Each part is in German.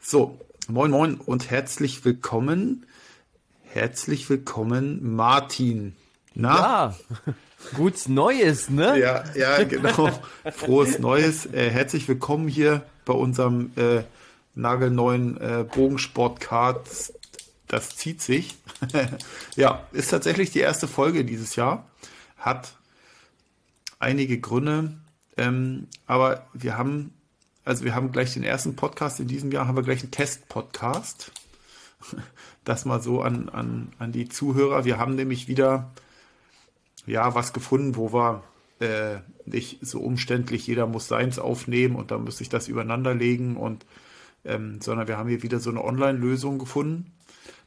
So, moin moin und herzlich willkommen. Herzlich willkommen, Martin. Na? Ja, gutes Neues, ne? Ja, ja, genau. Frohes Neues. Äh, herzlich willkommen hier bei unserem äh, nagelneuen äh, Bogensportcard. Das zieht sich. ja, ist tatsächlich die erste Folge dieses Jahr. Hat einige Gründe, ähm, aber wir haben also wir haben gleich den ersten Podcast in diesem Jahr, haben wir gleich einen Test-Podcast. Das mal so an, an, an die Zuhörer. Wir haben nämlich wieder ja was gefunden, wo wir äh, nicht so umständlich, jeder muss seins aufnehmen und dann muss ich das übereinander legen und ähm, sondern wir haben hier wieder so eine Online-Lösung gefunden.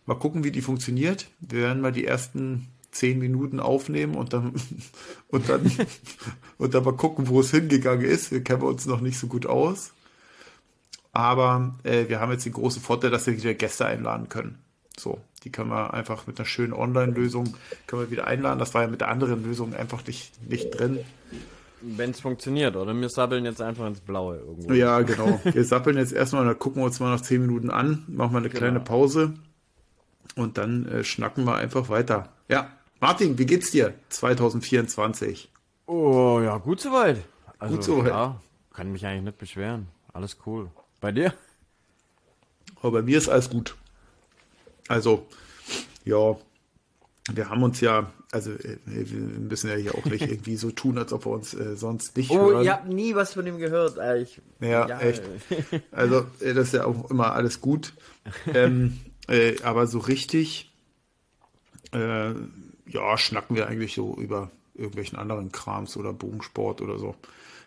Mal gucken, wie die funktioniert. Wir werden mal die ersten zehn Minuten aufnehmen und dann und dann und dann mal gucken, wo es hingegangen ist. Wir kennen uns noch nicht so gut aus. Aber äh, wir haben jetzt den großen Vorteil, dass wir wieder Gäste einladen können. So, die können wir einfach mit einer schönen Online-Lösung können wir wieder einladen. Das war ja mit der anderen Lösung einfach nicht, nicht drin. Wenn es funktioniert, oder? Wir sappeln jetzt einfach ins Blaue irgendwo. Ja, genau. Wir sappeln jetzt erstmal, dann gucken wir uns mal noch zehn Minuten an, machen wir eine genau. kleine Pause und dann äh, schnacken wir einfach weiter. Ja, Martin, wie geht's dir 2024? Oh ja, gut soweit. Also, gut soweit. Ja, kann mich eigentlich nicht beschweren. Alles cool. Bei dir? Aber bei mir ist alles gut. Also, ja, wir haben uns ja, also äh, wir müssen ja hier auch nicht irgendwie so tun, als ob wir uns äh, sonst nicht oh, hören. Oh, ihr habt nie was von ihm gehört. Ich, ja, ja, echt. Also äh, das ist ja auch immer alles gut. ähm, äh, aber so richtig äh, ja, schnacken wir eigentlich so über irgendwelchen anderen Krams oder Bogensport oder so.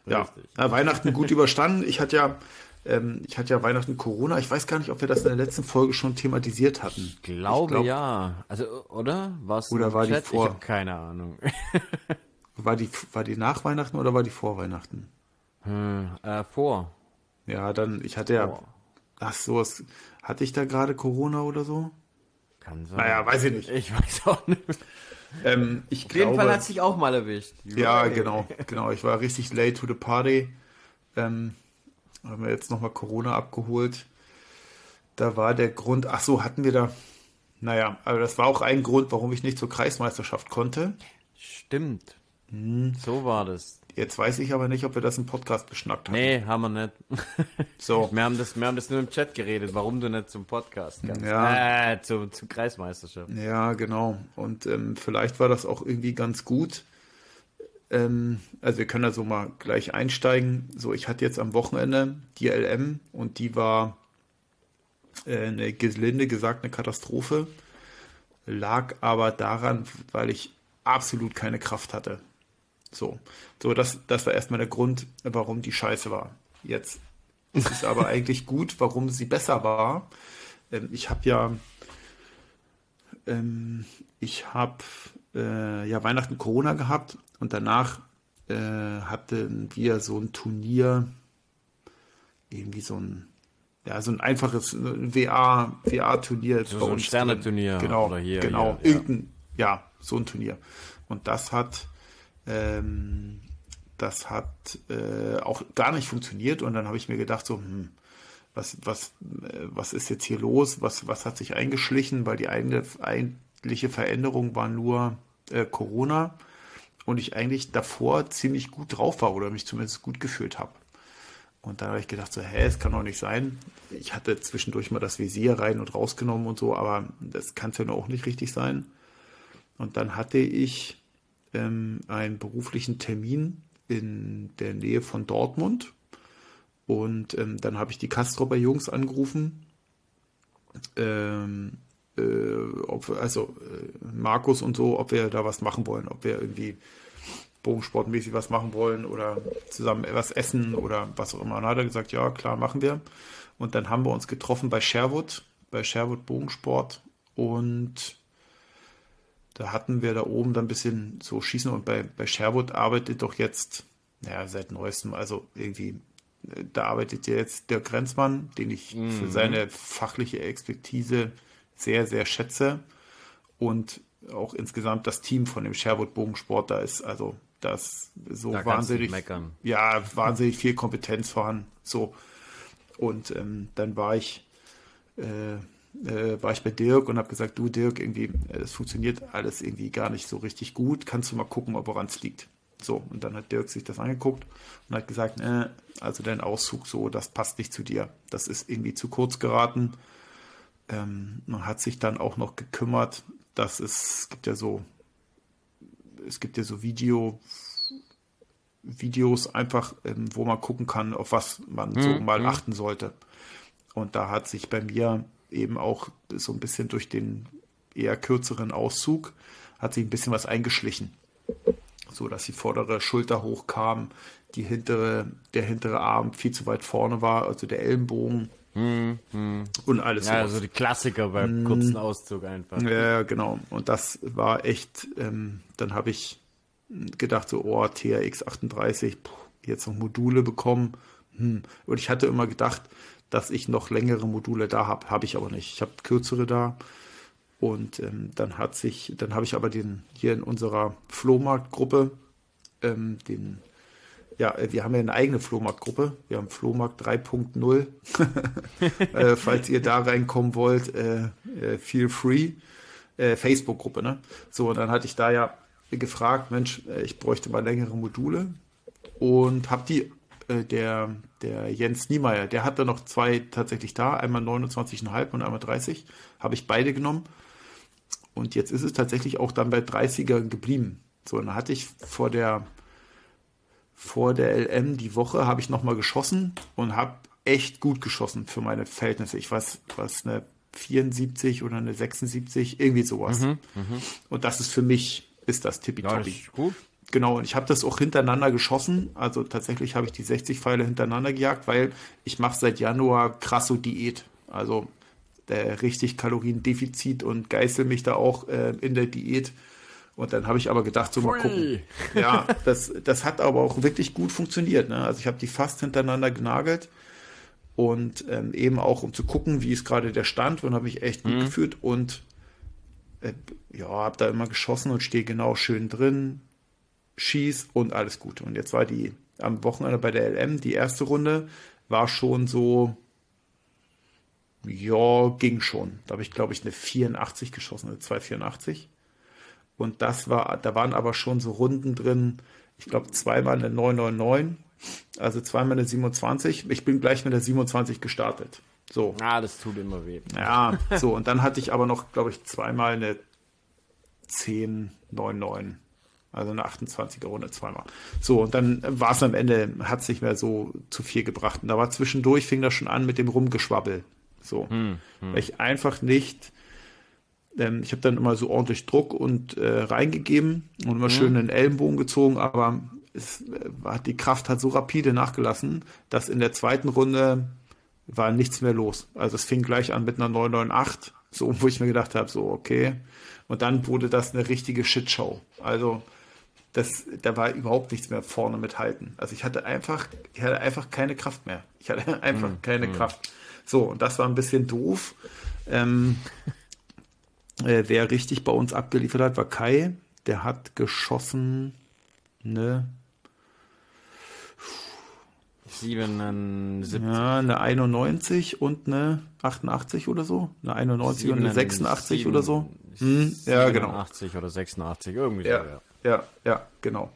Ja, ja Weihnachten gut überstanden. Ich hatte ja, ähm, ich hatte ja Weihnachten Corona. Ich weiß gar nicht, ob wir das in der letzten Folge schon thematisiert hatten. Ich glaube ich glaub, ja. Also, oder? Was oder war Chat? die vor? Ich habe keine Ahnung. war die, war die nach Weihnachten oder war die vor Weihnachten? Hm, äh, vor. Ja, dann, ich hatte ja, vor. ach so, was, hatte ich da gerade Corona oder so? Kann sein. Naja, weiß ich nicht. Ich weiß auch nicht. Ähm, ich Auf jeden Fall hat sich auch mal erwischt. Ja, genau, genau. Ich war richtig late to the party. Ähm, haben wir jetzt nochmal Corona abgeholt. Da war der Grund, ach so, hatten wir da, naja, aber das war auch ein Grund, warum ich nicht zur Kreismeisterschaft konnte. Stimmt. Hm. So war das. Jetzt weiß ich aber nicht, ob wir das im Podcast beschnackt haben. Nee, haben wir nicht. So. wir, haben das, wir haben das nur im Chat geredet, warum du nicht zum Podcast kannst. Ja. Äh, zum, zum Kreismeisterschaft. Ja, genau. Und ähm, vielleicht war das auch irgendwie ganz gut. Ähm, also wir können da so mal gleich einsteigen. So, ich hatte jetzt am Wochenende die LM und die war äh, eine gelinde gesagt eine Katastrophe. Lag aber daran, weil ich absolut keine Kraft hatte. So, so das, das war erstmal der Grund, warum die scheiße war. Jetzt ist es aber eigentlich gut, warum sie besser war. Ähm, ich habe ja, ähm, ich habe äh, ja Weihnachten Corona gehabt und danach äh, hatten wir so ein Turnier, irgendwie so ein ja, so ein einfaches WA-Turnier. So, so ein Sterneturnier. Genau, oder hier, genau. Hier, ja. Irgendein, ja, so ein Turnier. Und das hat ähm, das hat äh, auch gar nicht funktioniert und dann habe ich mir gedacht, so, hm, was, was, äh, was ist jetzt hier los? Was, was hat sich eingeschlichen? Weil die eigentliche Veränderung war nur äh, Corona und ich eigentlich davor ziemlich gut drauf war oder mich zumindest gut gefühlt habe. Und dann habe ich gedacht, so, hä, es kann doch nicht sein. Ich hatte zwischendurch mal das Visier rein und rausgenommen und so, aber das kann es ja auch nicht richtig sein. Und dann hatte ich ähm, einen beruflichen Termin in der Nähe von Dortmund. Und ähm, dann habe ich die Kastropper Jungs angerufen. Ähm, äh, ob also äh, Markus und so, ob wir da was machen wollen, ob wir irgendwie bogensportmäßig was machen wollen oder zusammen etwas essen oder was auch immer. Und dann hat er gesagt, ja, klar, machen wir. Und dann haben wir uns getroffen bei Sherwood, bei Sherwood Bogensport und da hatten wir da oben dann ein bisschen so Schießen und bei, bei Sherwood arbeitet doch jetzt, naja, seit neuestem, also irgendwie, da arbeitet ja jetzt der Grenzmann, den ich mhm. für seine fachliche Expertise sehr, sehr schätze. Und auch insgesamt das Team von dem Sherwood Bogensport, da ist also das so da wahnsinnig, ja, wahnsinnig viel Kompetenz vorhanden. So. Und ähm, dann war ich äh, äh, war ich bei Dirk und habe gesagt, du Dirk, irgendwie, äh, das funktioniert alles irgendwie gar nicht so richtig gut. Kannst du mal gucken, ob woran es liegt. So, und dann hat Dirk sich das angeguckt und hat gesagt, äh, also dein Auszug so, das passt nicht zu dir. Das ist irgendwie zu kurz geraten. Ähm, man hat sich dann auch noch gekümmert, dass es, es gibt ja so, es gibt ja so Video, Videos einfach, ähm, wo man gucken kann, auf was man mhm. so mal mhm. achten sollte. Und da hat sich bei mir eben auch so ein bisschen durch den eher kürzeren Auszug hat sich ein bisschen was eingeschlichen. So dass die vordere Schulter hochkam, die hintere, der hintere Arm viel zu weit vorne war, also der Ellenbogen hm, hm. und alles. Ja, also die Klassiker beim hm. kurzen Auszug einfach. Ja, genau. Und das war echt, ähm, dann habe ich gedacht, so, oh, TRX 38, jetzt noch Module bekommen. Hm. Und ich hatte immer gedacht, dass ich noch längere Module da habe. Habe ich aber nicht. Ich habe kürzere da. Und ähm, dann hat sich, dann habe ich aber den hier in unserer Flohmarktgruppe, ähm, den, ja, wir haben ja eine eigene Flohmarktgruppe. Wir haben Flohmarkt 3.0. äh, falls ihr da reinkommen wollt, äh, äh, feel free. Äh, Facebook-Gruppe, ne? So, und dann hatte ich da ja gefragt, Mensch, äh, ich bräuchte mal längere Module und habe die äh, der, der Jens Niemeyer, der hatte noch zwei tatsächlich da, einmal 29,5 und einmal 30, habe ich beide genommen. Und jetzt ist es tatsächlich auch dann bei 30er geblieben. So, dann hatte ich vor der, vor der LM die Woche, habe ich nochmal geschossen und habe echt gut geschossen für meine Verhältnisse. Ich weiß, was eine 74 oder eine 76, irgendwie sowas. Mhm, mh. Und das ist für mich, ist das tippitoppi. Ja, gut. Genau, und ich habe das auch hintereinander geschossen. Also tatsächlich habe ich die 60 Pfeile hintereinander gejagt, weil ich mache seit Januar krasso Diät. Also der richtig Kaloriendefizit und geißel mich da auch äh, in der Diät. Und dann habe ich aber gedacht, so mal gucken. Ja, das, das hat aber auch wirklich gut funktioniert. Ne? Also ich habe die fast hintereinander genagelt und ähm, eben auch um zu gucken, wie ist gerade der Stand und habe mich echt gut mhm. gefühlt und äh, ja, habe da immer geschossen und stehe genau schön drin, schieß und alles gut. Und jetzt war die am Wochenende bei der LM, die erste Runde, war schon so, ja, ging schon. Da habe ich, glaube ich, eine 84 geschossen, eine 284. Und das war, da waren aber schon so Runden drin, ich glaube, zweimal eine 999, also zweimal eine 27. Ich bin gleich mit der 27 gestartet. So. Ah, das tut immer weh. Ja, so. Und dann hatte ich aber noch, glaube ich, zweimal eine 1099. Also eine 28er Runde zweimal. So, und dann war es am Ende, hat es nicht mehr so zu viel gebracht. Und da war zwischendurch, fing das schon an mit dem Rumgeschwabbel. So. Hm, hm. Weil ich einfach nicht, ähm, ich habe dann immer so ordentlich Druck und äh, reingegeben und immer hm. schön den Ellenbogen gezogen, aber es, äh, die Kraft hat so rapide nachgelassen, dass in der zweiten Runde war nichts mehr los. Also es fing gleich an mit einer 998, so, wo ich mir gedacht habe, so, okay. Und dann wurde das eine richtige Shitshow. Also das, da war überhaupt nichts mehr vorne mithalten. Also ich hatte einfach, ich hatte einfach keine Kraft mehr. Ich hatte einfach mm, keine mm. Kraft. So, und das war ein bisschen doof. Ähm, äh, wer richtig bei uns abgeliefert hat, war Kai. Der hat geschossen eine 77. Ja, eine 91 und eine 88 oder so. Eine 91 7, und eine 86 7, oder so. Hm, ja, genau. 80 oder 86, irgendwie ja. so, ja ja, ja, genau.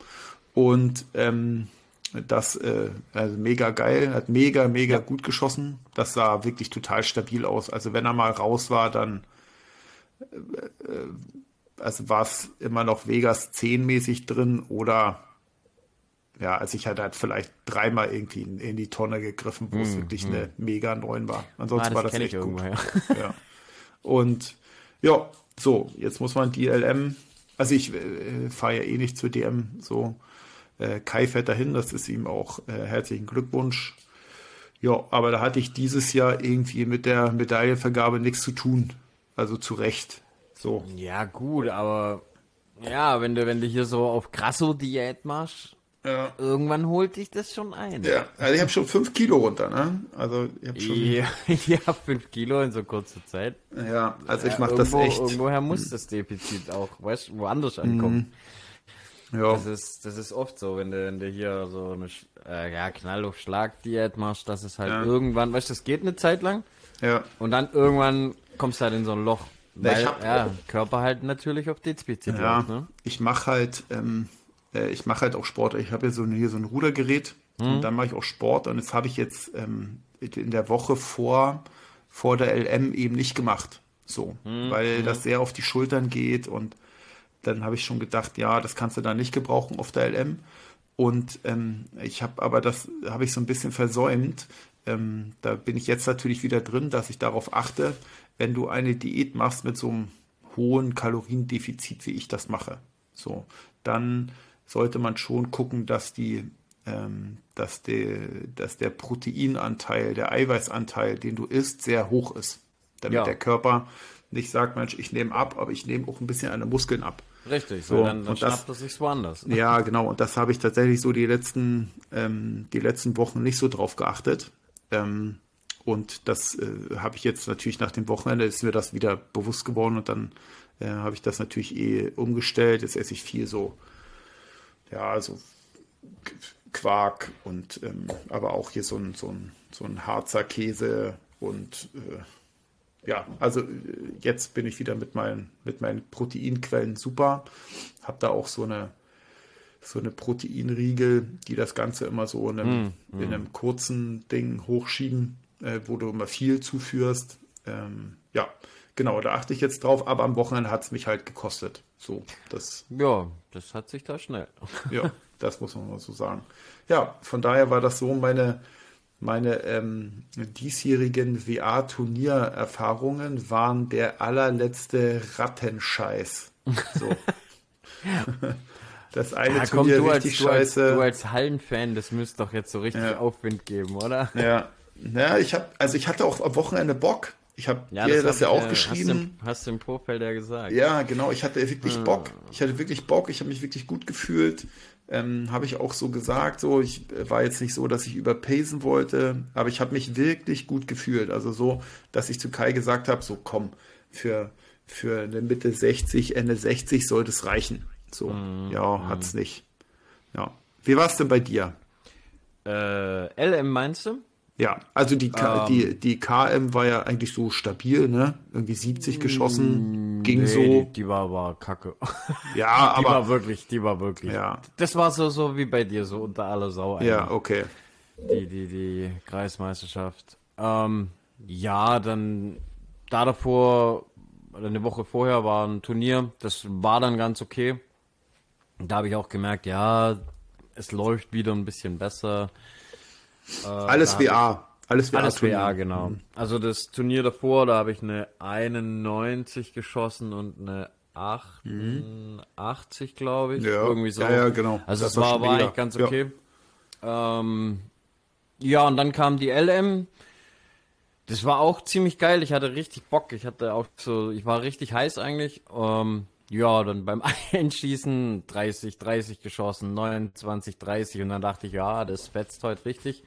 Und ähm, das äh, also mega geil, hat mega, mega ja. gut geschossen. Das sah wirklich total stabil aus. Also wenn er mal raus war, dann äh, äh also war es immer noch Vegas 10 mäßig drin oder ja, also ich hatte halt vielleicht dreimal irgendwie in, in die Tonne gegriffen, wo mm, es wirklich mm. eine mega 9 war. Ansonsten ah, war das echt gut. ja. Und ja, so, jetzt muss man die LM also ich äh, fahre ja eh nicht zur DM, so. Äh, Kai fährt dahin, das ist ihm auch äh, herzlichen Glückwunsch. Ja, aber da hatte ich dieses Jahr irgendwie mit der Medaillenvergabe nichts zu tun. Also zu Recht. So. Ja, gut, aber ja, wenn du, wenn du hier so auf krasso Diät machst, ja. Irgendwann holt dich das schon ein. Ja, also ich habe schon fünf Kilo runter, ne? Also ich habe schon. Ja, ja, fünf Kilo in so kurzer Zeit. Ja, also ich mache das echt. Irgendwoher muss das Defizit auch, weißt woanders ankommen. Mhm. Ja. Das ist, das ist oft so, wenn du, wenn du hier so eine äh, ja, Knall auf Schlag Diät machst, dass es halt ja. irgendwann, weißt du, das geht eine Zeit lang. Ja. Und dann irgendwann kommst du halt in so ein Loch. Weil, hab, ja, Körper halt natürlich auf Defizit. Ja, ne? ich mache halt, ähm, äh, ich mache halt auch Sport. Ich habe ja so, hier so ein Rudergerät hm. und dann mache ich auch Sport und das habe ich jetzt ähm, in der Woche vor, vor der LM eben nicht gemacht. So, hm. weil hm. das sehr auf die Schultern geht und dann habe ich schon gedacht, ja, das kannst du da nicht gebrauchen auf der LM. Und ähm, ich habe aber das habe ich so ein bisschen versäumt. Ähm, da bin ich jetzt natürlich wieder drin, dass ich darauf achte, wenn du eine Diät machst mit so einem hohen Kaloriendefizit, wie ich das mache, so, dann sollte man schon gucken, dass die ähm, dass, der, dass der Proteinanteil, der Eiweißanteil, den du isst, sehr hoch ist. Damit ja. der Körper nicht sagt, Mensch, ich nehme ab, aber ich nehme auch ein bisschen an den Muskeln ab. Richtig, so, dann, dann schnappt das sich woanders. Ja, genau. Und das habe ich tatsächlich so die letzten, ähm, die letzten Wochen nicht so drauf geachtet. Ähm, und das äh, habe ich jetzt natürlich nach dem Wochenende, ist mir das wieder bewusst geworden und dann äh, habe ich das natürlich eh umgestellt. Jetzt esse ich viel so, ja, so Quark und ähm, aber auch hier so ein, so ein, so ein Harzer Käse und äh, ja, also äh, jetzt bin ich wieder mit meinen, mit meinen Proteinquellen super. Habe da auch so eine, so eine Proteinriegel, die das Ganze immer so in einem, mm, mm. in einem kurzen Ding hochschieben, äh, wo du immer viel zuführst. Ähm, ja, genau, da achte ich jetzt drauf, aber am Wochenende hat es mich halt gekostet. So, das. Ja, das hat sich da schnell. ja, das muss man mal so sagen. Ja, von daher war das so meine, meine ähm, diesjährigen WA-Turniererfahrungen waren der allerletzte Rattenscheiß. So. das eine ja, komm, Turnier richtig als, scheiße. Du als, du als Hallenfan, das müsste doch jetzt so richtig ja. Aufwind geben, oder? Ja. Ja, ich habe, also ich hatte auch am Wochenende Bock. Ich habe ja, dir das, das ja auch äh, geschrieben. Hast du, hast du im Vorfeld ja gesagt. Ja, genau. Ich hatte wirklich hm. Bock. Ich hatte wirklich Bock. Ich habe mich wirklich gut gefühlt. Ähm, habe ich auch so gesagt. So, ich äh, war jetzt nicht so, dass ich überpacen wollte, aber ich habe mich wirklich gut gefühlt. Also so, dass ich zu Kai gesagt habe: So, komm, für, für eine Mitte 60, Ende 60 sollte es reichen. So, mm, ja, mm. hat's nicht. Ja. Wie war es denn bei dir? Äh, LM meinst du? Ja, also die, K, ähm, die, die KM war ja eigentlich so stabil, ne? Irgendwie 70 geschossen, mm, ging nee, so. Die, die, war aber kacke. Ja, aber. Die war wirklich, die war wirklich. Ja. Das war so, so wie bei dir, so unter aller Sau. Eigentlich. Ja, okay. Die, die, die Kreismeisterschaft. Ähm, ja, dann da davor, eine Woche vorher war ein Turnier, das war dann ganz okay. Da habe ich auch gemerkt, ja, es läuft wieder ein bisschen besser. Äh, alles WA. Alles WA, alles WA genau. Mhm. Also das Turnier davor, da habe ich eine 91 geschossen und eine 88, mhm. glaube ich. Ja. Irgendwie so. Ja, ja, genau. Also das, das war, war eigentlich ganz okay. Ja. Ähm, ja, und dann kam die LM. Das war auch ziemlich geil. Ich hatte richtig Bock. Ich hatte auch so, ich war richtig heiß eigentlich. Ähm, ja, dann beim Einschießen 30, 30 geschossen, 29, 30 und dann dachte ich, ja, das fetzt heute richtig.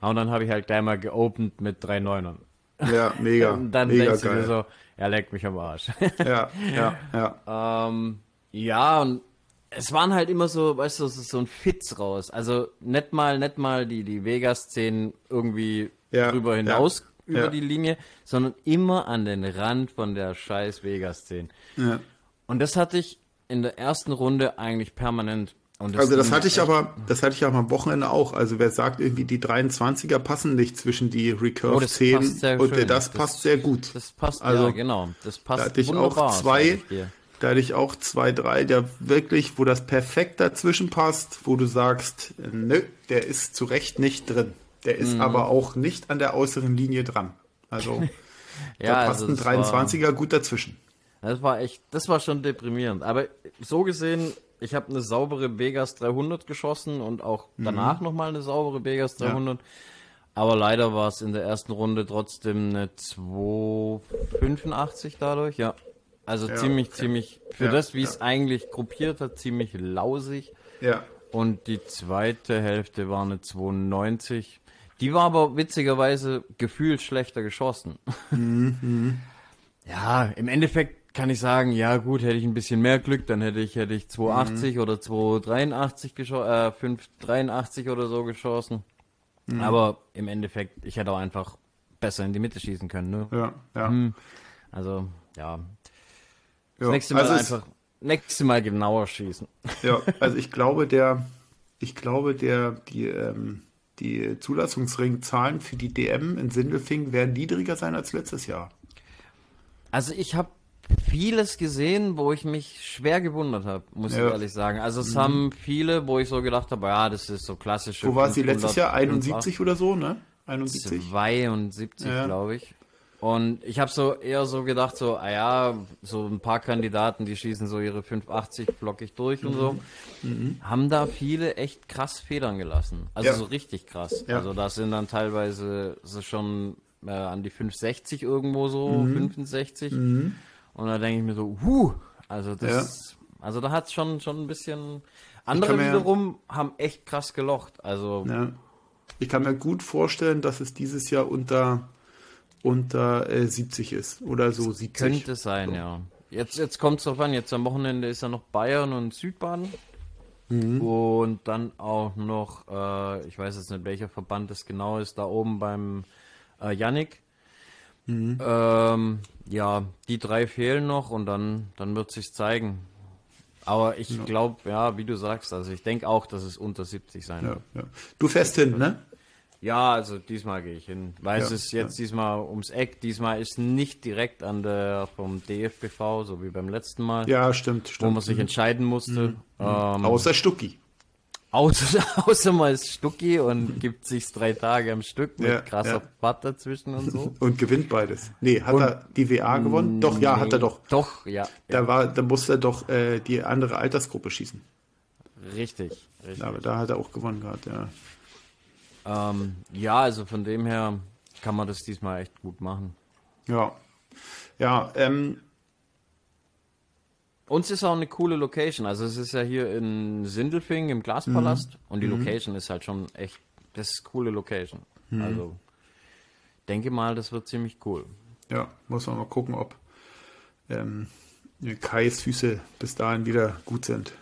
Und dann habe ich halt gleich mal geopend mit drei Neunern. Ja, mega. Und dann mega denkst geil. du dir so, er leckt mich am Arsch. ja, ja, ja. Ähm, ja, und es waren halt immer so, weißt du, so ein Fitz raus. Also nicht mal, nicht mal die, die Vegas-Szenen irgendwie ja, drüber hinaus ja, über ja. die Linie, sondern immer an den Rand von der scheiß Vegas-Szene. Ja. Und das hatte ich in der ersten Runde eigentlich permanent das also das hatte ich aber, das hatte ich aber am Wochenende auch. Also wer sagt irgendwie, die 23er passen nicht zwischen die Recurve oh, 10 und schön. das, passt sehr gut. Das passt, also, ja, genau. Das passt da hatte ich auch zwei, da hatte ich auch zwei, drei, der wirklich, wo das perfekt dazwischen passt, wo du sagst, nö, der ist zu Recht nicht drin. Der ist mhm. aber auch nicht an der äußeren Linie dran. Also ja, da passt also ein 23er war, gut dazwischen. Das war echt, das war schon deprimierend. Aber so gesehen ich habe eine saubere Vegas 300 geschossen und auch mhm. danach mhm. nochmal eine saubere Vegas 300. Ja. Aber leider war es in der ersten Runde trotzdem eine 285 dadurch, ja. Also ja, ziemlich, okay. ziemlich, für ja, das, wie es eigentlich gruppiert hat, ziemlich lausig. Ja. Und die zweite Hälfte war eine 290. Die war aber witzigerweise gefühlt schlechter geschossen. Mhm. ja, im Endeffekt kann ich sagen, ja gut, hätte ich ein bisschen mehr Glück, dann hätte ich, hätte ich 280 mhm. oder 283 geschossen, äh, 583 oder so geschossen. Mhm. Aber im Endeffekt, ich hätte auch einfach besser in die Mitte schießen können. Ne? Ja, ja. Hm. Also, ja. Das ja, nächste Mal also einfach, nächste Mal genauer schießen. Ja, also ich glaube, der, ich glaube, der, die, ähm, die Zulassungsringzahlen für die DM in Sindelfing werden niedriger sein als letztes Jahr. Also ich habe vieles gesehen, wo ich mich schwer gewundert habe, muss ja. ich ehrlich sagen. Also es mhm. haben viele, wo ich so gedacht habe, ja, das ist so klassisch. Wo war sie letztes Jahr? 71 oder so, ne? 71? 72, ja. glaube ich. Und ich habe so eher so gedacht, so, ah ja, so ein paar Kandidaten, die schießen so ihre 580 flockig durch mhm. und so, mhm. haben da viele echt krass Federn gelassen. Also ja. so richtig krass. Also das sind dann teilweise so schon äh, an die 560 irgendwo so, mhm. 65. Und da denke ich mir so, huh, also das, ja. also da hat es schon, schon ein bisschen, andere wiederum haben echt krass gelocht. Also. Ja. Ich kann mir gut vorstellen, dass es dieses Jahr unter unter äh, 70 ist oder so 70. Könnte sein, so. ja. Jetzt, jetzt kommt es drauf an, jetzt am Wochenende ist ja noch Bayern und Südbaden. Mhm. Und dann auch noch, äh, ich weiß jetzt nicht, welcher Verband das genau ist, da oben beim äh, Yannick. Mhm. Ähm, ja, die drei fehlen noch und dann, dann wird sich zeigen. Aber ich ja. glaube, ja, wie du sagst, also ich denke auch, dass es unter 70 sein wird. Ja, ja. Du fährst hin, ne? Ja, also diesmal gehe ich hin. Weil es ist jetzt diesmal ums Eck. Diesmal ist nicht direkt an der vom DFBV, so wie beim letzten Mal. Ja, stimmt, stimmt. Wo man sich mhm. entscheiden musste. Mhm. Ähm, außer Stucki. Außer, außer man ist Stucki und gibt sich drei Tage am Stück mit ja, krasser ja. Fahrt dazwischen und so. Und gewinnt beides. Nee, hat und, er die WA gewonnen? Doch, ja, nee, hat er doch. Doch, ja. Da ja. war, da musste er doch äh, die andere Altersgruppe schießen. Richtig, richtig. Aber da hat er auch gewonnen gehabt, ja. Ähm, ja, also von dem her kann man das diesmal echt gut machen. Ja. Ja, ähm. Uns ist auch eine coole Location. Also es ist ja hier in Sindelfing im Glaspalast mhm. und die mhm. Location ist halt schon echt, das ist eine coole Location. Mhm. Also denke mal, das wird ziemlich cool. Ja, muss man mal gucken, ob ähm, Kais Füße bis dahin wieder gut sind.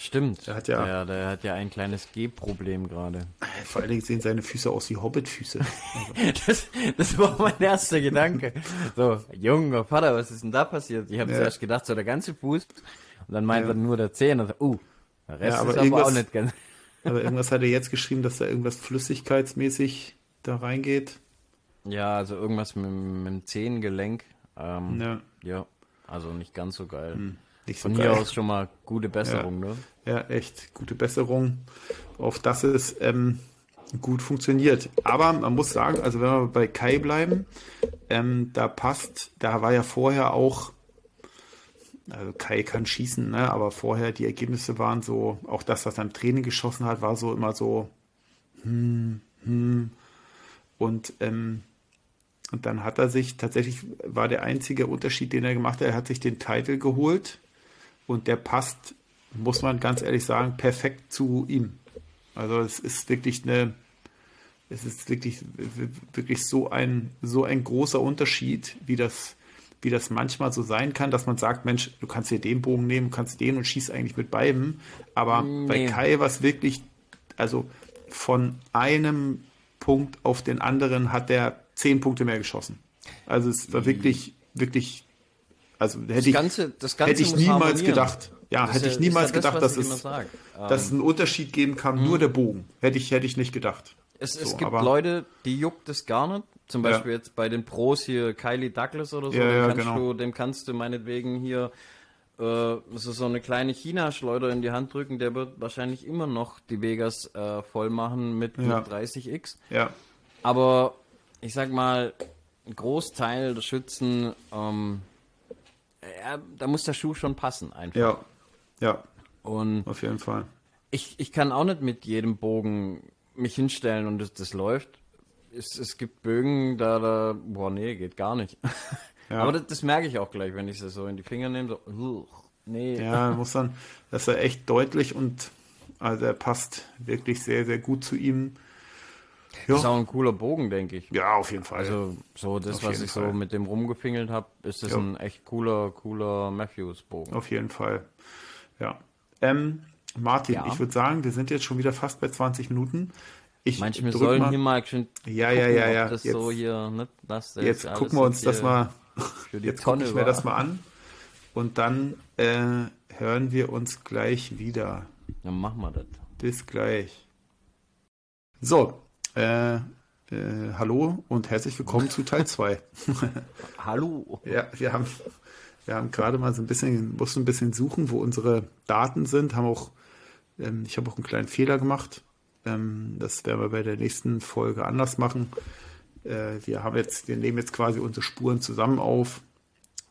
Stimmt. Der hat ja, der, der hat ja ein kleines G-Problem gerade. Vor allen Dingen sehen seine Füße aus wie Hobbit-Füße. das, das war mein erster Gedanke. So, junger Vater, was ist denn da passiert? Ich habe ja. zuerst gedacht, so der ganze Fuß. Und dann meint ja. er nur der Zehen. Und uh, der Rest ja, aber ist aber auch nicht ganz. aber irgendwas hat er jetzt geschrieben, dass da irgendwas flüssigkeitsmäßig da reingeht. Ja, also irgendwas mit, mit dem Zehengelenk. Ähm, ja. ja, also nicht ganz so geil. Hm. Nicht so Von geil. hier aus schon mal gute Besserung, ja. ne? Ja, echt gute Besserung, auf dass es ähm, gut funktioniert. Aber man muss sagen, also wenn wir bei Kai bleiben, ähm, da passt, da war ja vorher auch, also Kai kann schießen, ne? aber vorher die Ergebnisse waren so, auch das, was er im Training geschossen hat, war so immer so, hm, hm. Und ähm, und dann hat er sich tatsächlich, war der einzige Unterschied, den er gemacht hat, er hat sich den Titel geholt und der passt, muss man ganz ehrlich sagen, perfekt zu ihm. Also es ist wirklich eine, es ist wirklich, wirklich so ein, so ein großer Unterschied, wie das, wie das manchmal so sein kann, dass man sagt, Mensch, du kannst hier den Bogen nehmen, kannst den und schießt eigentlich mit beiden. Aber nee. bei Kai war es wirklich, also von einem Punkt auf den anderen hat er zehn Punkte mehr geschossen. Also es war wirklich, wirklich also hätte das Ganze, das Ganze hätte ich niemals gedacht. Ja, das hätte ich niemals das, gedacht, dass es, dass es einen Unterschied geben kann, mhm. nur der Bogen. Hätte ich, hätte ich nicht gedacht. Es, es so, gibt Leute, die juckt es gar nicht. Zum Beispiel ja. jetzt bei den Pros hier Kylie Douglas oder so, ja, ja, kannst genau. du, dem kannst du meinetwegen hier äh, so eine kleine China-Schleuder in die Hand drücken, der wird wahrscheinlich immer noch die Vegas äh, voll machen mit, mit 30x. Ja. Aber ich sag mal, ein Großteil der Schützen ähm, ja, da muss der Schuh schon passen einfach. Ja, ja. Und auf jeden Fall. Ich, ich kann auch nicht mit jedem Bogen mich hinstellen und das, das läuft. Es, es gibt Bögen, da, da, boah, nee, geht gar nicht. Ja. Aber das, das, merke ich auch gleich, wenn ich es so in die Finger nehme, so, nee. Ja, muss dann, das ist ja echt deutlich und also er passt wirklich sehr, sehr gut zu ihm. Ja. Ist auch ein cooler Bogen, denke ich. Ja, auf jeden Fall. Also so das, auf was ich Fall. so mit dem rumgefingelt habe, ist das ja. ein echt cooler, cooler Matthews-Bogen. Auf jeden Fall. Ja. Ähm, Martin, ja. ich würde sagen, wir sind jetzt schon wieder fast bei 20 Minuten. Ich Manchmal sollen mal. hier mal schön ja, gucken, ja, ja, ja. das jetzt, so hier, ne, das jetzt gucken wir uns das mal, jetzt gucke ich mir das mal an und dann äh, hören wir uns gleich wieder. Dann machen wir das. Bis gleich. So, äh, äh, hallo und herzlich willkommen zu Teil 2. hallo. Ja, wir haben, wir haben gerade mal so ein bisschen, mussten ein bisschen suchen, wo unsere Daten sind, haben auch, ähm, ich habe auch einen kleinen Fehler gemacht. Ähm, das werden wir bei der nächsten Folge anders machen. Äh, wir haben jetzt, wir nehmen jetzt quasi unsere Spuren zusammen auf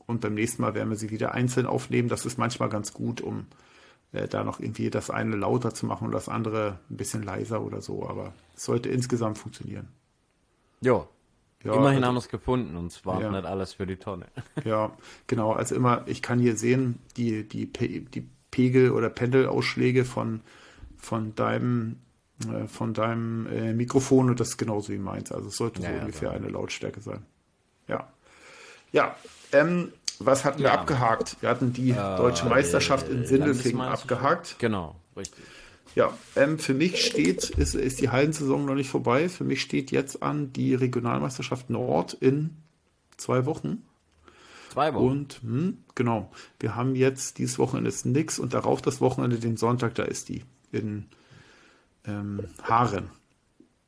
und beim nächsten Mal werden wir sie wieder einzeln aufnehmen. Das ist manchmal ganz gut, um äh, da noch irgendwie das eine lauter zu machen und das andere ein bisschen leiser oder so. Aber es sollte insgesamt funktionieren. Jo. Ja, Immerhin also, haben wir es gefunden und zwar ja. nicht alles für die Tonne. Ja, genau. Also immer, ich kann hier sehen, die, die, die Pegel- oder Pendelausschläge von, von deinem äh, von deinem äh, Mikrofon und das ist genauso wie meins. Also es sollte ja, so ja, ungefähr klar. eine Lautstärke sein. Ja. Ja. Ähm, was hatten wir abgehakt? Wir hatten die äh, deutsche Meisterschaft in Sindelfingen abgehakt. Genau, richtig. Ja, ähm, für mich steht, ist, ist die Hallensaison noch nicht vorbei. Für mich steht jetzt an die Regionalmeisterschaft Nord in zwei Wochen. Zwei Wochen. Und hm, genau, wir haben jetzt dieses Wochenende ist nix und darauf das Wochenende, den Sonntag, da ist die in ähm, Haaren.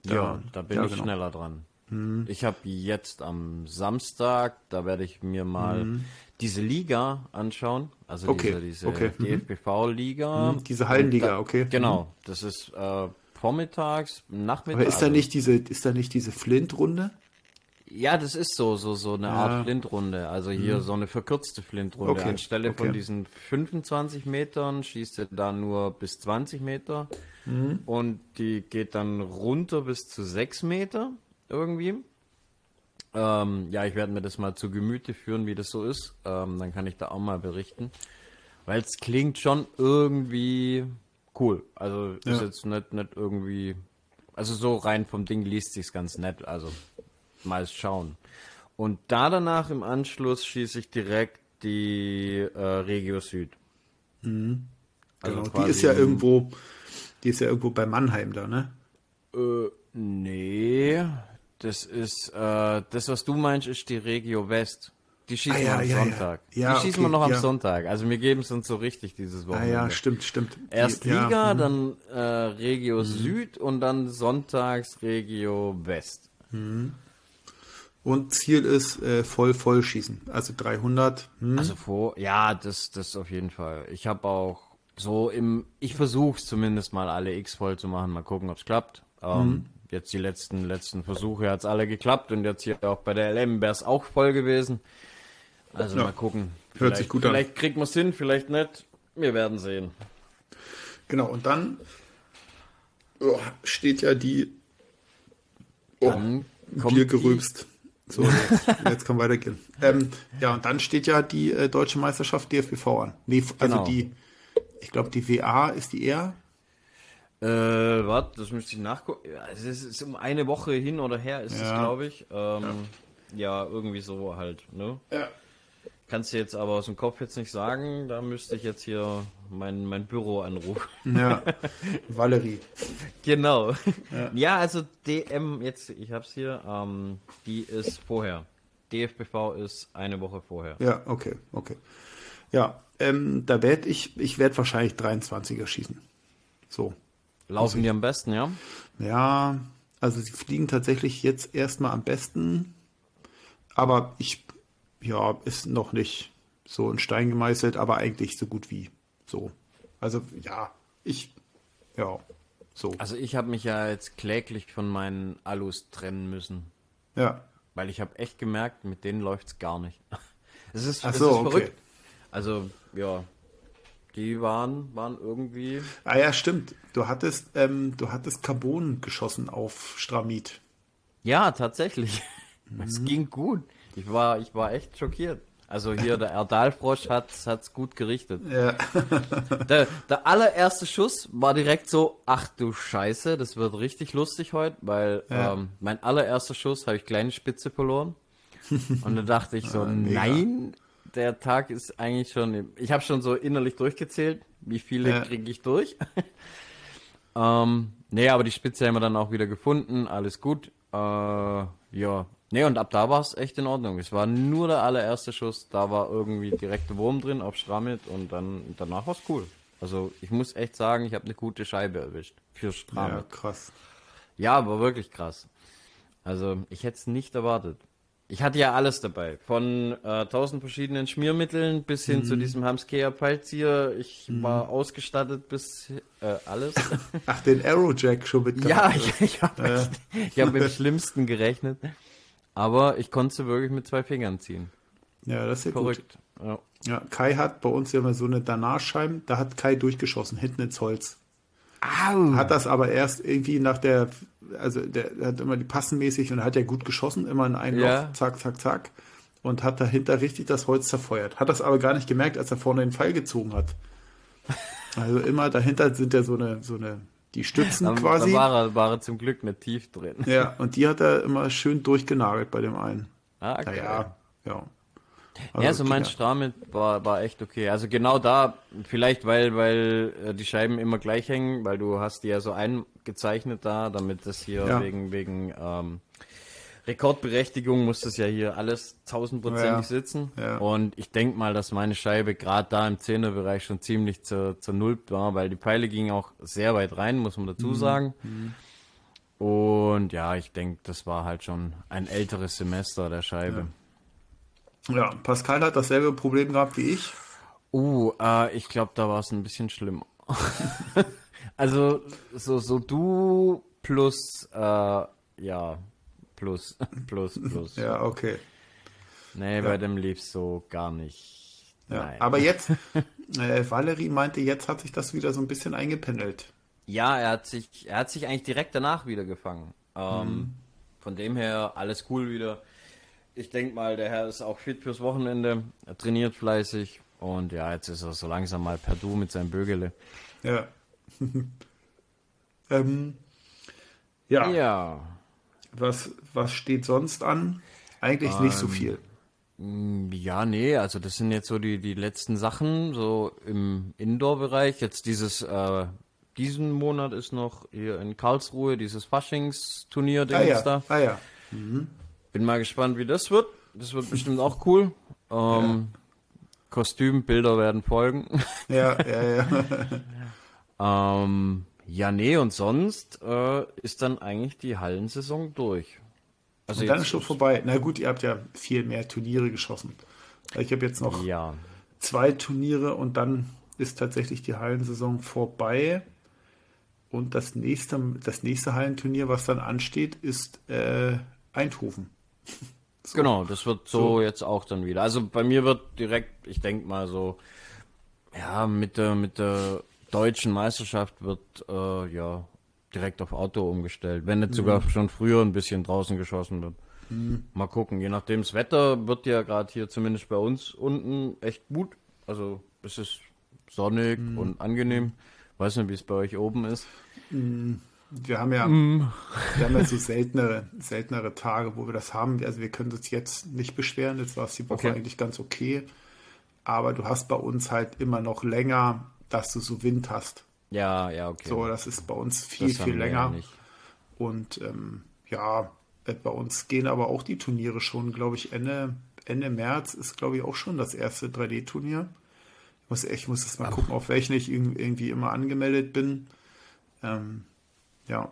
Ja, ja, da bin ja, ich genau. schneller dran. Mhm. Ich habe jetzt am Samstag, da werde ich mir mal mhm. diese Liga anschauen. Also okay. diese, diese okay. DFBV-Liga. Mhm. Diese Hallenliga, da, okay. Genau, mhm. das ist äh, vormittags, nachmittags. Aber ist da also nicht diese, ist da nicht diese Flint-Runde? Ja, das ist so, so, so eine ja. Art Flintrunde. Also hier mhm. so eine verkürzte Flintrunde. Okay. Anstelle okay. von diesen 25 Metern schießt er da nur bis 20 Meter. Mhm. Und die geht dann runter bis zu 6 Meter irgendwie. Ähm, ja, ich werde mir das mal zu Gemüte führen, wie das so ist. Ähm, dann kann ich da auch mal berichten. Weil es klingt schon irgendwie cool. Also ist ja. jetzt nicht, nicht irgendwie. Also so rein vom Ding liest sich's ganz nett. Also mal schauen. Und da danach im Anschluss schieße ich direkt die äh, Regio Süd. Mhm. Also genau, die ist ja irgendwo, die ist ja irgendwo bei Mannheim da, ne? Äh, nee, das ist, äh, das was du meinst, ist die Regio West. Die schießen ah, ja, wir am ja, Sonntag. Ja. die schießen okay, wir noch am Sonntag. Also wir geben es uns so richtig dieses Wochenende. Ah ja, stimmt, stimmt. Erst Liga, mhm. dann äh, Regio mhm. Süd und dann sonntags Regio West. Mhm. Und Ziel ist äh, voll voll schießen. Also 300. Hm. Also vor, ja, das, das auf jeden Fall. Ich habe auch so im, ich versuche es zumindest mal alle X voll zu machen. Mal gucken, ob es klappt. Ähm, hm. Jetzt die letzten, letzten Versuche hat es alle geklappt und jetzt hier auch bei der LM wäre es auch voll gewesen. Also ja. mal gucken. Hört sich gut an. Vielleicht kriegt man es hin, vielleicht nicht. Wir werden sehen. Genau, und dann oh, steht ja die oh, Biergerübst. So, jetzt, jetzt kann weitergehen. Ähm, ja, und dann steht ja die äh, deutsche Meisterschaft DFBV an. Nee, also genau. die, ich glaube, die WA ist die eher. Äh, warte, das müsste ich nachgucken. Ja, es ist, ist, um eine Woche hin oder her, ist ja. es, glaube ich. Ähm, ja. ja. irgendwie so halt, ne? Ja. Kannst du jetzt aber aus dem Kopf jetzt nicht sagen, da müsste ich jetzt hier mein, mein Büro anrufen. Ja, Valerie. Genau. Ja. ja. also DM, jetzt, ich hab's hier, ähm, die ist vorher. DFBV ist eine Woche vorher. Ja, okay, okay. Ja, ähm, da werde ich, ich werde wahrscheinlich 23er schießen. So. Laufen die am besten, ja? Ja, also sie fliegen tatsächlich jetzt erstmal am besten. Aber ich ja, ist noch nicht so in Stein gemeißelt, aber eigentlich so gut wie so. Also ja, ich, ja, so. Also ich habe mich ja jetzt kläglich von meinen Alus trennen müssen. Ja. Weil ich habe echt gemerkt, mit denen läuft es gar nicht. Es ist, Ach so, ist verrückt. Okay. Also, ja, die waren, waren irgendwie. Ah ja, stimmt. Du hattest, ähm, du hattest Carbon geschossen auf Stramit. Ja, tatsächlich. Mhm. Es ging gut. Ich war, ich war echt schockiert. Also hier der Erdalfrosch hat es gut gerichtet. Ja. der, der allererste Schuss war direkt so, ach du Scheiße, das wird richtig lustig heute, weil ja. ähm, mein allererster Schuss habe ich kleine Spitze verloren. Und da dachte ich so, ah, nein, der Tag ist eigentlich schon, ich habe schon so innerlich durchgezählt, wie viele ja. kriege ich durch. ähm, Nee, aber die Spitze haben wir dann auch wieder gefunden, alles gut. Äh, ja. Nee, und ab da war es echt in Ordnung. Es war nur der allererste Schuss, da war irgendwie direkt der Wurm drin auf Stramit und dann danach war es cool. Also ich muss echt sagen, ich habe eine gute Scheibe erwischt für Stramit. Ja, krass. Ja, aber wirklich krass. Also ich hätte es nicht erwartet. Ich hatte ja alles dabei. Von äh, tausend verschiedenen Schmiermitteln bis hin mhm. zu diesem Hamskea Peilzieher. Ich mhm. war ausgestattet bis äh, alles. Ach, den Aerojack schon mit Ja, ich, ich habe äh. hab mit dem Schlimmsten gerechnet. Aber ich konnte sie wirklich mit zwei Fingern ziehen. Ja, das ist ja Verrückt. gut. Ja. ja. Kai hat bei uns ja immer so eine Danarscheiben. Da hat Kai durchgeschossen, hinten ins Holz. Au. Hat das aber erst irgendwie nach der, also der, der hat immer die passenmäßig und hat ja gut geschossen, immer in einen ja. Loch, zack, zack, zack. Und hat dahinter richtig das Holz zerfeuert. Hat das aber gar nicht gemerkt, als er vorne den Pfeil gezogen hat. Also immer dahinter sind ja so eine, so eine, die Stützen dann, quasi. Da war er, war er zum Glück nicht tief drin. Ja, und die hat er immer schön durchgenagelt bei dem einen. Ah, okay. Naja, ja. Also, ja, so mein Stramit war, war echt okay. Also genau da, vielleicht weil, weil äh, die Scheiben immer gleich hängen, weil du hast die ja so eingezeichnet da, damit das hier ja. wegen, wegen ähm, Rekordberechtigung muss das ja hier alles tausendprozentig ja. sitzen. Ja. Und ich denke mal, dass meine Scheibe gerade da im Zehnerbereich schon ziemlich zur, zur Null war, weil die Pfeile gingen auch sehr weit rein, muss man dazu mhm. sagen. Mhm. Und ja, ich denke, das war halt schon ein älteres Semester der Scheibe. Ja, Pascal hat dasselbe Problem gehabt wie ich. Uh, äh, ich glaube, da war es ein bisschen schlimmer. also, so, so du plus, äh, ja, plus, plus, plus. ja, okay. Nee, ja. bei dem lief so gar nicht. Ja, Nein. aber jetzt, äh, Valerie meinte, jetzt hat sich das wieder so ein bisschen eingependelt. Ja, er hat sich, er hat sich eigentlich direkt danach wieder gefangen. Ähm, mhm. Von dem her alles cool wieder ich denke mal, der Herr ist auch fit fürs Wochenende. Er trainiert fleißig. Und ja, jetzt ist er so langsam mal per Du mit seinem Bögele. Ja. ähm, ja. Ja. Was, was steht sonst an? Eigentlich ähm, nicht so ähm, viel. Mm, ja, nee, also das sind jetzt so die, die letzten Sachen, so im Indoor-Bereich. Jetzt dieses, äh, diesen Monat ist noch hier in Karlsruhe dieses Faschingsturnier, ah, ja. da. Ah ja. Mhm. Bin mal gespannt, wie das wird. Das wird bestimmt auch cool. Ähm, ja. Kostümbilder werden folgen. Ja, ja, ja. ähm, ja, nee, und sonst äh, ist dann eigentlich die Hallensaison durch. Also und dann ist schon vorbei. Na gut, ihr habt ja viel mehr Turniere geschossen. Ich habe jetzt noch ja. zwei Turniere und dann ist tatsächlich die Hallensaison vorbei. Und das nächste, das nächste Hallenturnier, was dann ansteht, ist äh, Eindhoven. So. Genau, das wird so, so, jetzt auch dann wieder. Also bei mir wird direkt, ich denke mal so, ja, mit der, mit der deutschen Meisterschaft wird äh, ja direkt auf Auto umgestellt. Wenn nicht sogar mhm. schon früher ein bisschen draußen geschossen wird. Mhm. Mal gucken, je nachdem. Das Wetter wird ja gerade hier zumindest bei uns unten echt gut. Also es ist sonnig mhm. und angenehm. Weiß nicht, wie es bei euch oben ist. Mhm. Wir haben ja, mm. wir haben ja so seltenere, seltenere Tage, wo wir das haben. Also wir können uns jetzt nicht beschweren. Jetzt war es die Woche okay. eigentlich ganz okay. Aber du hast bei uns halt immer noch länger, dass du so Wind hast. Ja, ja, okay. So, das ist bei uns viel, viel länger. Ja Und ähm, ja, äh, bei uns gehen aber auch die Turniere schon, glaube ich, Ende, Ende März ist, glaube ich, auch schon das erste 3D-Turnier. Ich muss, ich muss das mal Ach. gucken, auf welchen ich irgendwie immer angemeldet bin. Ähm, ja.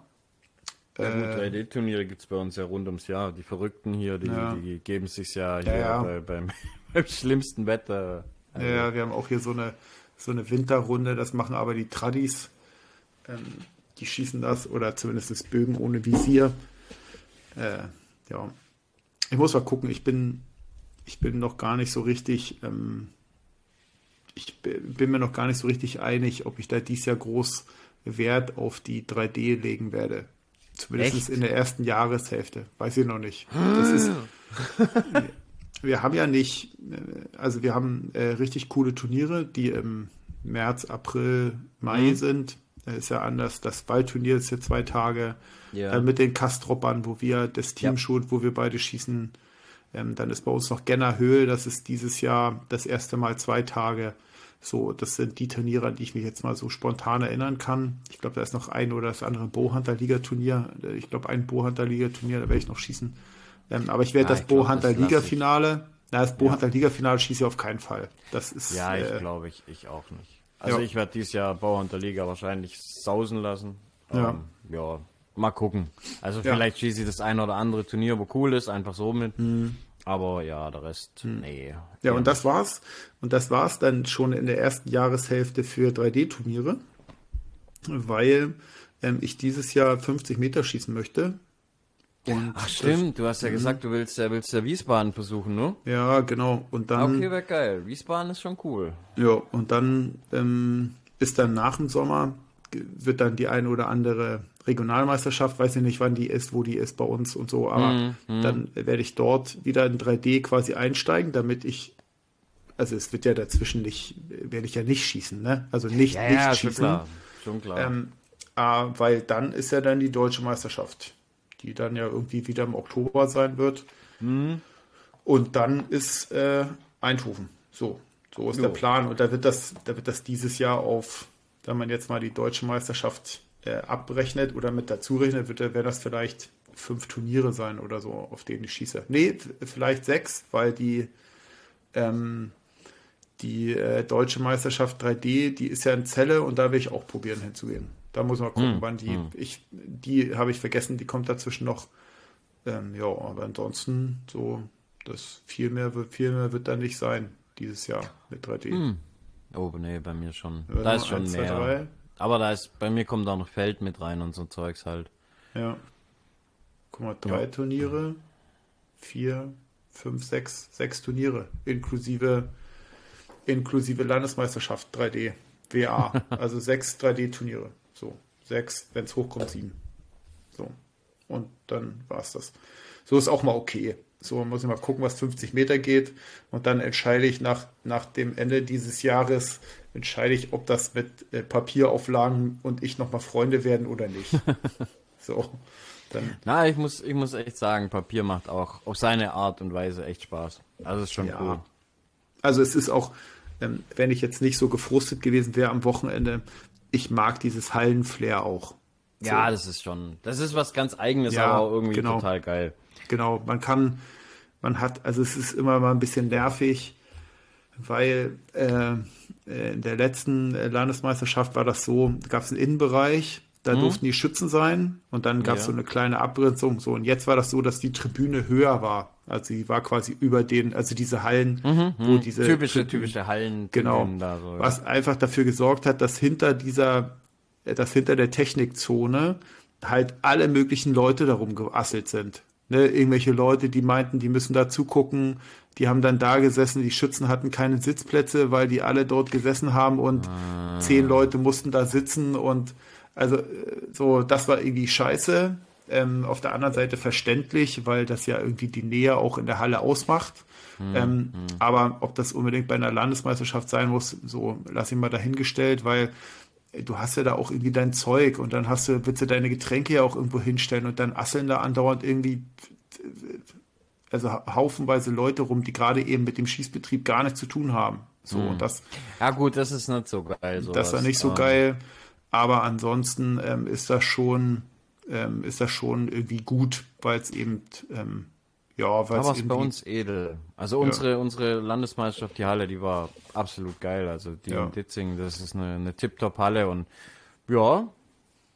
Ja, gut, 3D-Turniere gibt es bei uns ja rund ums Jahr. Die Verrückten hier, die, ja. die geben sich ja hier ja, bei, beim, beim, schlimmsten Wetter. Also. Ja, wir haben auch hier so eine, so eine Winterrunde, das machen aber die Tradis. Ähm, die schießen das oder zumindest das Bögen ohne Visier. Äh, ja. Ich muss mal gucken, ich bin, ich bin noch gar nicht so richtig, ähm, ich bin mir noch gar nicht so richtig einig, ob ich da dies Jahr groß Wert auf die 3D legen werde. Zumindest Echt? in der ersten Jahreshälfte. Weiß ich noch nicht. Das ist, wir haben ja nicht, äh, also wir haben äh, richtig coole Turniere, die im März, April, Mai mhm. sind. Das ist ja anders. Das Waldturnier ist ja zwei Tage. Ja. Dann mit den Kastroppern, wo wir das Team ja. schon, wo wir beide schießen. Ähm, dann ist bei uns noch Genner Höhl, das ist dieses Jahr das erste Mal zwei Tage. So, das sind die Turniere, an die ich mich jetzt mal so spontan erinnern kann. Ich glaube, da ist noch ein oder das andere Bowhunter-Liga-Turnier. Ich glaube, ein Bowhunter-Liga-Turnier, da werde ich noch schießen. Ähm, aber ich werde das Bowhunter-Liga-Finale, na, das Bowhunter-Liga-Finale schieße ich auf keinen Fall. Das ist. Ja, ich äh, glaube, ich, ich auch nicht. Also ja. ich werde dieses Jahr Bowhunter-Liga wahrscheinlich sausen lassen. Ja. Ähm, ja, mal gucken. Also ja. vielleicht schieße ich das ein oder andere Turnier, wo cool ist, einfach so mit. Mhm. Aber ja, der Rest, hm. nee. Ja, und das war's. Und das war's dann schon in der ersten Jahreshälfte für 3D-Turniere, weil ähm, ich dieses Jahr 50 Meter schießen möchte. Und Ach stimmt, das, du hast ja mhm. gesagt, du willst, äh, willst ja Wiesbaden versuchen, ne? Ja, genau. Und dann. Okay, wäre geil. Wiesbaden ist schon cool. Ja, und dann ähm, ist dann nach dem Sommer wird dann die eine oder andere Regionalmeisterschaft, weiß ich nicht, wann die ist, wo die ist bei uns und so, aber mm, mm. dann werde ich dort wieder in 3D quasi einsteigen, damit ich, also es wird ja dazwischen nicht, werde ich ja nicht schießen, ne? Also nicht, ja, nicht ja, schießen. Schon klar. Schon klar. Ähm, äh, weil dann ist ja dann die deutsche Meisterschaft, die dann ja irgendwie wieder im Oktober sein wird. Mm. Und dann ist äh, Eindhoven. So, so ist jo. der Plan. Und da wird das, da wird das dieses Jahr auf, wenn man jetzt mal die deutsche Meisterschaft äh, abrechnet oder mit dazu rechnet, wird wäre das vielleicht fünf Turniere sein oder so, auf denen ich schieße. Nee, vielleicht sechs, weil die, ähm, die äh, deutsche Meisterschaft 3D, die ist ja in Zelle und da will ich auch probieren hinzugehen. Da muss man gucken, hm, wann die, hm. ich, die habe ich vergessen, die kommt dazwischen noch. Ähm, ja, aber ansonsten so, das viel mehr wird, viel mehr wird da nicht sein dieses Jahr mit 3D. Hm. Oh, nee, bei mir schon. Da ist schon 1, mehr. 2, aber da ist, bei mir kommt auch noch Feld mit rein und so Zeugs halt. Ja. Guck mal, drei ja. Turniere, vier, fünf, sechs, sechs Turniere, inklusive, inklusive Landesmeisterschaft 3D, WA. also sechs 3D-Turniere. So, sechs, wenn es hochkommt, sieben. So. Und dann war es das. So ist auch mal okay. So muss ich mal gucken, was 50 Meter geht. Und dann entscheide ich nach, nach dem Ende dieses Jahres, entscheide ich, ob das mit äh, Papierauflagen und ich nochmal Freunde werden oder nicht. so. Dann. Na, ich muss, ich muss echt sagen, Papier macht auch auf seine Art und Weise echt Spaß. Also ist schon ja. cool. Also es ist auch, ähm, wenn ich jetzt nicht so gefrustet gewesen wäre am Wochenende, ich mag dieses Hallenflair auch. So. Ja, das ist schon, das ist was ganz eigenes, ja, aber irgendwie genau. total geil. Genau, man kann, man hat, also es ist immer mal ein bisschen nervig, weil äh, in der letzten Landesmeisterschaft war das so, gab es einen Innenbereich, da mhm. durften die Schützen sein und dann gab es ja. so eine kleine Abgrenzung so und jetzt war das so, dass die Tribüne höher war. Also sie war quasi über den, also diese Hallen, mhm, wo mhm. diese typische typische Hallen genau, da so, ja. was einfach dafür gesorgt hat, dass hinter dieser, dass hinter der Technikzone halt alle möglichen Leute darum geasselt sind. Ne, irgendwelche Leute, die meinten, die müssen da zugucken, die haben dann da gesessen, die Schützen hatten keine Sitzplätze, weil die alle dort gesessen haben und ah. zehn Leute mussten da sitzen und also äh, so, das war irgendwie scheiße. Ähm, auf der anderen Seite verständlich, weil das ja irgendwie die Nähe auch in der Halle ausmacht. Mhm. Ähm, mhm. aber ob das unbedingt bei einer Landesmeisterschaft sein muss, so lass ich mal dahingestellt, weil du hast ja da auch irgendwie dein Zeug und dann hast du, willst du deine Getränke ja auch irgendwo hinstellen und dann asseln da andauernd irgendwie also haufenweise Leute rum, die gerade eben mit dem Schießbetrieb gar nichts zu tun haben. So, hm. das. Ja, gut, das ist nicht so geil. Sowas. Das ist ja nicht so ähm. geil, aber ansonsten ähm, ist das schon, ähm, ist das schon irgendwie gut, weil es eben ähm, ja, weil es bei uns edel. Also unsere, ja. unsere Landesmeisterschaft, die Halle, die war absolut geil. Also die ja. in Ditzing, das ist eine, eine Tip-Top-Halle und ja,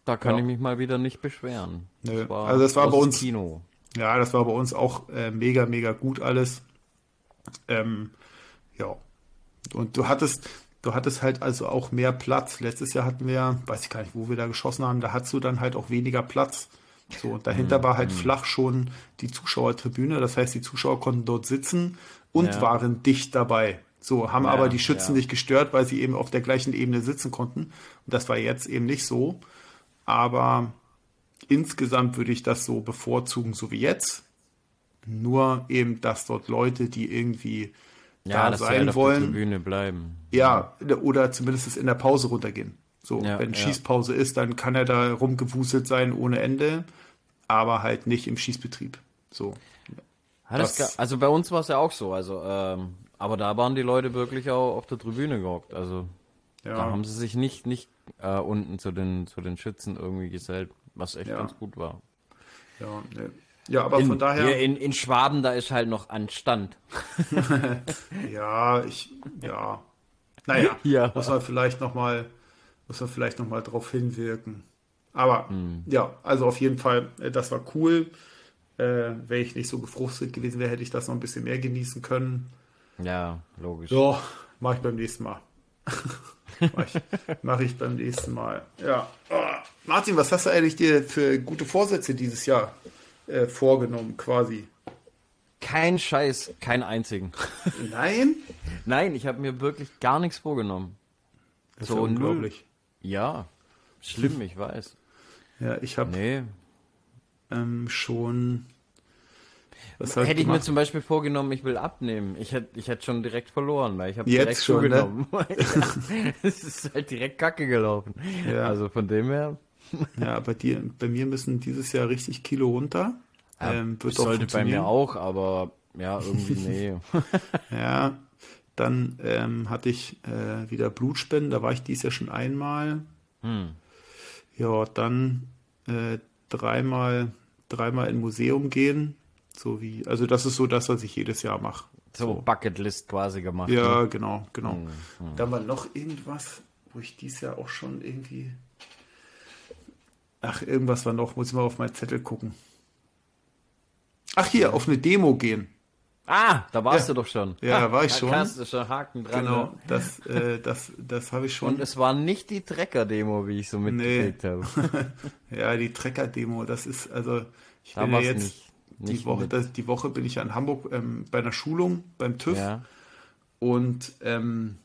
da kann ja. ich mich mal wieder nicht beschweren. Das also das war bei uns Kino. Ja, das war bei uns auch äh, mega, mega gut alles. Ähm, ja. Und du hattest, du hattest halt also auch mehr Platz. Letztes Jahr hatten wir, weiß ich gar nicht, wo wir da geschossen haben, da hattest du dann halt auch weniger Platz. So, und dahinter mhm. war halt mhm. flach schon die Zuschauertribüne. Das heißt, die Zuschauer konnten dort sitzen und ja. waren dicht dabei. So, haben ja, aber die Schützen ja. nicht gestört, weil sie eben auf der gleichen Ebene sitzen konnten. Und das war jetzt eben nicht so. Aber insgesamt würde ich das so bevorzugen, so wie jetzt. Nur eben, dass dort Leute, die irgendwie ja, da sein halt wollen, Tribüne bleiben. Ja, oder zumindest in der Pause runtergehen. So, ja, wenn Schießpause ist, dann kann er da rumgewuselt sein ohne Ende, aber halt nicht im Schießbetrieb. So. Das, also bei uns war es ja auch so. Also ähm, Aber da waren die Leute wirklich auch auf der Tribüne gehockt. Also ja. da haben sie sich nicht, nicht äh, unten zu den, zu den Schützen irgendwie gesellt, was echt ja. ganz gut war. Ja, ne. ja aber in, von daher. In, in Schwaben, da ist halt noch Anstand. ja, ich, ja. Naja, ja. muss man vielleicht nochmal, muss man vielleicht noch mal drauf hinwirken. Aber hm. ja, also auf jeden Fall, äh, das war cool. Äh, Wäre ich nicht so gefrustet gewesen wäre, hätte ich das noch ein bisschen mehr genießen können. Ja, logisch. So, mache ich beim nächsten Mal. mache ich, mach ich, beim nächsten Mal. Ja. Oh, Martin, was hast du eigentlich dir für gute Vorsätze dieses Jahr äh, vorgenommen, quasi? Kein Scheiß, keinen einzigen. Nein? Nein, ich habe mir wirklich gar nichts vorgenommen. Das so ist ja unglaublich. Ja, schlimm, ich weiß. Ja, ich habe nee. ähm, schon. Hätte ich mir zum Beispiel vorgenommen, ich will abnehmen. Ich hätte ich hätt schon direkt verloren, weil ich habe direkt schon, ne? zugenommen. Ne? es ist halt direkt kacke gelaufen. Ja. Also von dem her. ja, bei dir, bei mir müssen dieses Jahr richtig Kilo runter. Ja, ähm, wird sollte bei mir auch, aber ja, irgendwie nee. ja, dann ähm, hatte ich äh, wieder Blutspenden, da war ich dies Jahr schon einmal. Hm. Ja, dann äh, dreimal, dreimal in Museum gehen. So wie, also das ist so das, was ich jedes Jahr mache. So, so. Bucketlist quasi gemacht. Ja, ne? genau, genau. Hm, hm. Dann war noch irgendwas, wo ich dies Jahr auch schon irgendwie. Ach, irgendwas war noch, muss ich mal auf meinen Zettel gucken. Ach, hier, auf eine Demo gehen. Ah, da warst ja. du doch schon. Ja, da war ich schon. Da hast du schon Haken dran. Genau, ne? das, äh, das, das habe ich schon. Und es war nicht die Trecker-Demo, wie ich so mitgekriegt nee. habe. ja, die Trecker-Demo, das ist, also, ich da bin ja jetzt, nicht, nicht die, Woche, das, die Woche bin ich ja in Hamburg ähm, bei einer Schulung beim TÜV. Ja. Und ähm,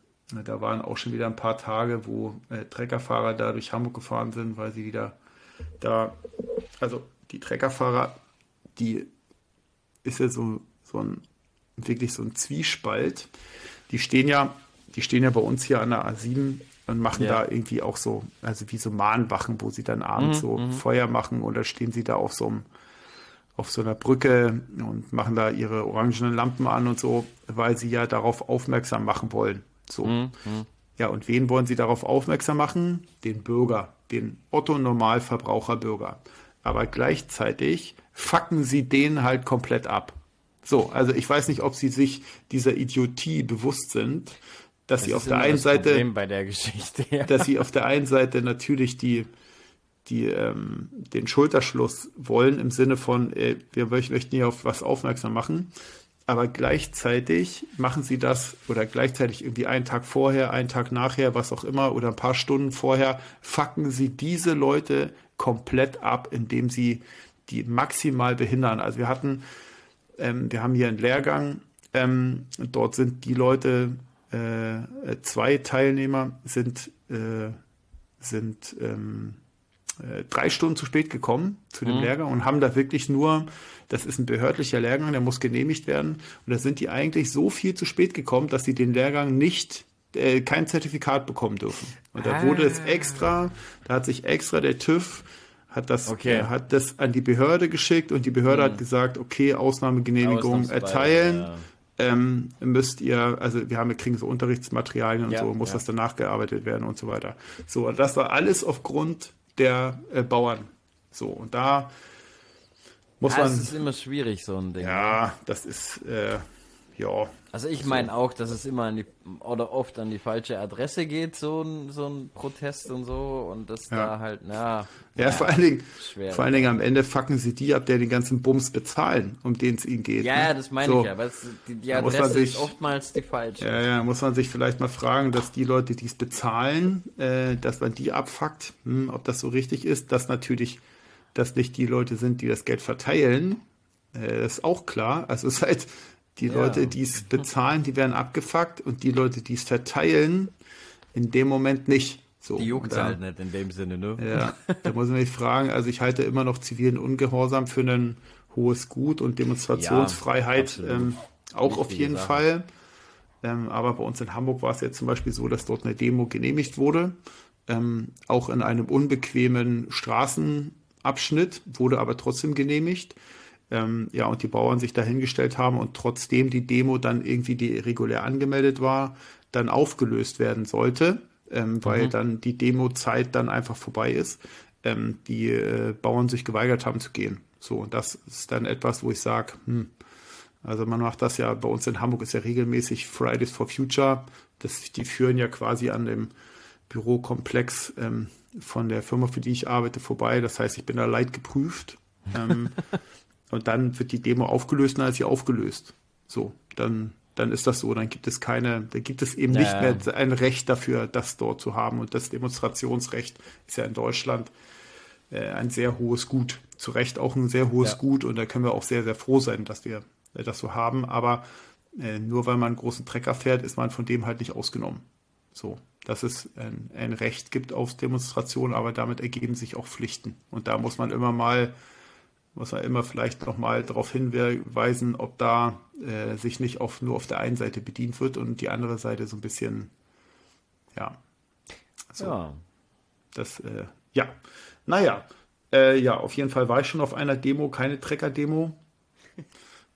da waren auch schon wieder ein paar Tage, wo äh, Treckerfahrer da durch Hamburg gefahren sind, weil sie wieder da, also die Treckerfahrer, die ist ja so, so ein, wirklich so ein Zwiespalt. Die stehen ja, die stehen ja bei uns hier an der A7 und machen ja. da irgendwie auch so, also wie so Mahnwachen, wo sie dann abends mhm, so mhm. Feuer machen oder stehen sie da auf so einem, auf so einer Brücke und machen da ihre orangenen Lampen an und so, weil sie ja darauf aufmerksam machen wollen. So. Mhm, mhm. Ja, und wen wollen sie darauf aufmerksam machen? Den Bürger, den Otto-Normalverbraucher-Bürger. Aber gleichzeitig fucken sie den halt komplett ab. So, also ich weiß nicht, ob sie sich dieser Idiotie bewusst sind, dass das sie auf der einen Seite bei der Geschichte, ja. dass sie auf der einen Seite natürlich die die ähm, den Schulterschluss wollen im Sinne von äh, wir möchten hier auf was aufmerksam machen, aber gleichzeitig machen sie das oder gleichzeitig irgendwie einen Tag vorher, einen Tag nachher, was auch immer oder ein paar Stunden vorher, fucken sie diese Leute komplett ab, indem sie die maximal behindern. Also wir hatten, ähm, wir haben hier einen Lehrgang, ähm, dort sind die Leute, äh, zwei Teilnehmer sind, äh, sind ähm, äh, drei Stunden zu spät gekommen zu dem mhm. Lehrgang und haben da wirklich nur, das ist ein behördlicher Lehrgang, der muss genehmigt werden. Und da sind die eigentlich so viel zu spät gekommen, dass sie den Lehrgang nicht äh, kein Zertifikat bekommen dürfen. Und da ah. wurde es extra, da hat sich extra der TÜV hat das, okay. hat das an die Behörde geschickt und die Behörde hm. hat gesagt, okay, Ausnahmegenehmigung erteilen. Ja. Ähm, müsst ihr, also wir haben, wir kriegen so Unterrichtsmaterialien und ja, so, muss ja. das dann nachgearbeitet werden und so weiter. So, das war alles aufgrund der äh, Bauern. So, und da muss ja, man. Das ist immer schwierig, so ein Ding. Ja, ne? das ist, äh, ja. Also ich meine auch, dass es immer an die oder oft an die falsche Adresse geht, so ein, so ein Protest und so und das ja. da halt, na. Ja, ja, vor allen Dingen, schwer. vor allen Dingen am Ende fucken sie die ab, der den ganzen Bums bezahlen, um den es ihnen geht. Ja, ne? das meine so. ich, aber es, die, die Adresse sich, ist oftmals die falsche. Ja, ja, muss man sich vielleicht mal fragen, dass die Leute, die es bezahlen, äh, dass man die abfuckt, hm, ob das so richtig ist, dass natürlich das nicht die Leute sind, die das Geld verteilen, äh, ist auch klar. Also es ist halt die ja. Leute, die es bezahlen, die werden abgefuckt und die Leute, die es verteilen, in dem Moment nicht. So, die juckt halt nicht in dem Sinne, ne? Ja, da muss man sich fragen, also ich halte immer noch zivilen Ungehorsam für ein hohes Gut und Demonstrationsfreiheit ja, ähm, auch auf jeden Sache. Fall. Ähm, aber bei uns in Hamburg war es jetzt zum Beispiel so, dass dort eine Demo genehmigt wurde, ähm, auch in einem unbequemen Straßenabschnitt, wurde aber trotzdem genehmigt. Ähm, ja, und die Bauern sich dahingestellt haben und trotzdem die Demo dann irgendwie, die regulär angemeldet war, dann aufgelöst werden sollte, ähm, weil mhm. dann die Demo-Zeit dann einfach vorbei ist, ähm, die äh, Bauern sich geweigert haben zu gehen. So, und das ist dann etwas, wo ich sage, hm, also man macht das ja, bei uns in Hamburg ist ja regelmäßig Fridays for Future. Das, die führen ja quasi an dem Bürokomplex ähm, von der Firma, für die ich arbeite, vorbei. Das heißt, ich bin da leid geprüft. Ähm, und dann wird die Demo aufgelöst und dann ist sie aufgelöst. So, dann, dann ist das so. Dann gibt es keine, da gibt es eben ja, nicht mehr ein Recht dafür, das dort zu haben. Und das Demonstrationsrecht ist ja in Deutschland äh, ein sehr hohes Gut. Zu Recht auch ein sehr hohes ja. Gut. Und da können wir auch sehr, sehr froh sein, dass wir äh, das so haben. Aber äh, nur weil man einen großen Trecker fährt, ist man von dem halt nicht ausgenommen. So, dass es ein, ein Recht gibt auf Demonstration, aber damit ergeben sich auch Pflichten. Und da muss man immer mal, muss man immer vielleicht nochmal darauf hinweisen, ob da äh, sich nicht auf, nur auf der einen Seite bedient wird und die andere Seite so ein bisschen, ja. So, ja. Das, äh, ja. Naja, äh, ja, auf jeden Fall war ich schon auf einer Demo, keine Trecker-Demo.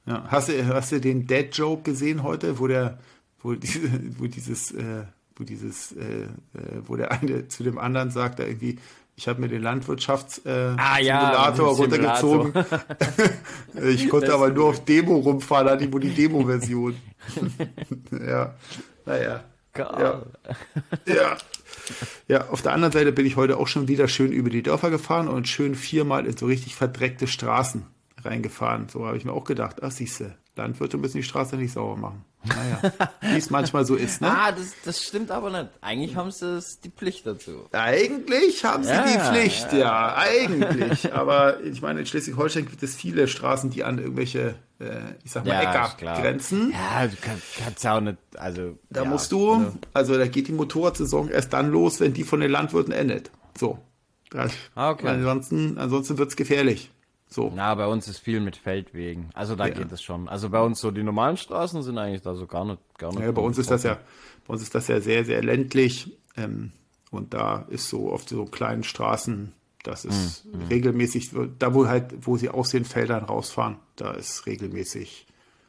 Ja. Hast, du, hast du den Dead Joke gesehen heute, wo der, wo, diese, wo dieses, äh, wo dieses, äh, äh, wo der eine zu dem anderen sagt, da irgendwie, ich habe mir den Landwirtschaftssimulator äh, ah, ja, runtergezogen. ich konnte das aber nur auf Demo rumfahren, hatte ich wohl die Demo-Version. ja, naja. Ja. ja. Ja, auf der anderen Seite bin ich heute auch schon wieder schön über die Dörfer gefahren und schön viermal in so richtig verdreckte Straßen reingefahren. So habe ich mir auch gedacht, ach siehste, Landwirte müssen die Straße nicht sauber machen. Naja, wie es manchmal so ist, ne? Ah, das, das stimmt aber nicht. Eigentlich haben sie die Pflicht dazu. Eigentlich haben sie ja, die Pflicht, ja, ja, eigentlich. Aber ich meine, in Schleswig-Holstein gibt es viele Straßen, die an irgendwelche, äh, ich sag mal, ja, Äcker grenzen. Ja, du kannst, kannst ja auch nicht, also. Da musst du, also, also da geht die Motorradsaison erst dann los, wenn die von den Landwirten endet. So. Das, ah, okay. Ansonsten, ansonsten wird's gefährlich. So. Na, bei uns ist viel mit Feldwegen. Also da ja. geht es schon. Also bei uns so die normalen Straßen sind eigentlich da so gar nicht, gar nicht. Ja, bei uns ist das ja, bei uns ist das ja sehr, sehr ländlich. Ähm, und da ist so oft so kleinen Straßen, das ist mhm. regelmäßig, da wo halt, wo sie aus den Feldern rausfahren, da ist regelmäßig.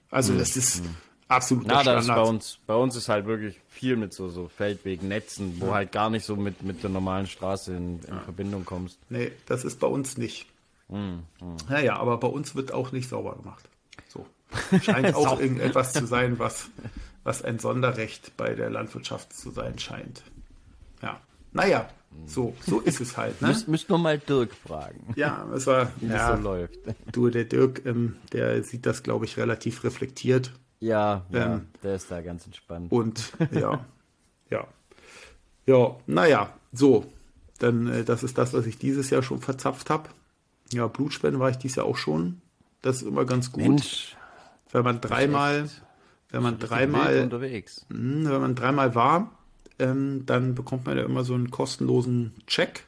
Also mhm. das ist mhm. absolut Na, das ist bei uns, bei uns ist halt wirklich viel mit so, so Feldwegen, Netzen, wo ja. halt gar nicht so mit, mit der normalen Straße in, in. Verbindung kommst. Nee, das ist bei uns nicht. Mhm. Naja, aber bei uns wird auch nicht sauber gemacht. So. Scheint auch irgendetwas zu sein, was, was ein Sonderrecht bei der Landwirtschaft zu sein scheint. Ja. Naja, so, so ist es halt. Ne? Müsst, müsst nur mal Dirk fragen. Ja, es war, wie ja, das so läuft. Du, der Dirk, ähm, der sieht das, glaube ich, relativ reflektiert. Ja, ja ähm, der ist da ganz entspannt. Und ja, ja. Ja, naja, so. Dann, äh, das ist das, was ich dieses Jahr schon verzapft habe. Ja, Blutspenden war ich dies Jahr auch schon. Das ist immer ganz gut. Mensch, wenn man dreimal, wenn man dreimal unterwegs. Mh, hm, wenn man dreimal war, ähm, dann bekommt man ja immer so einen kostenlosen Check.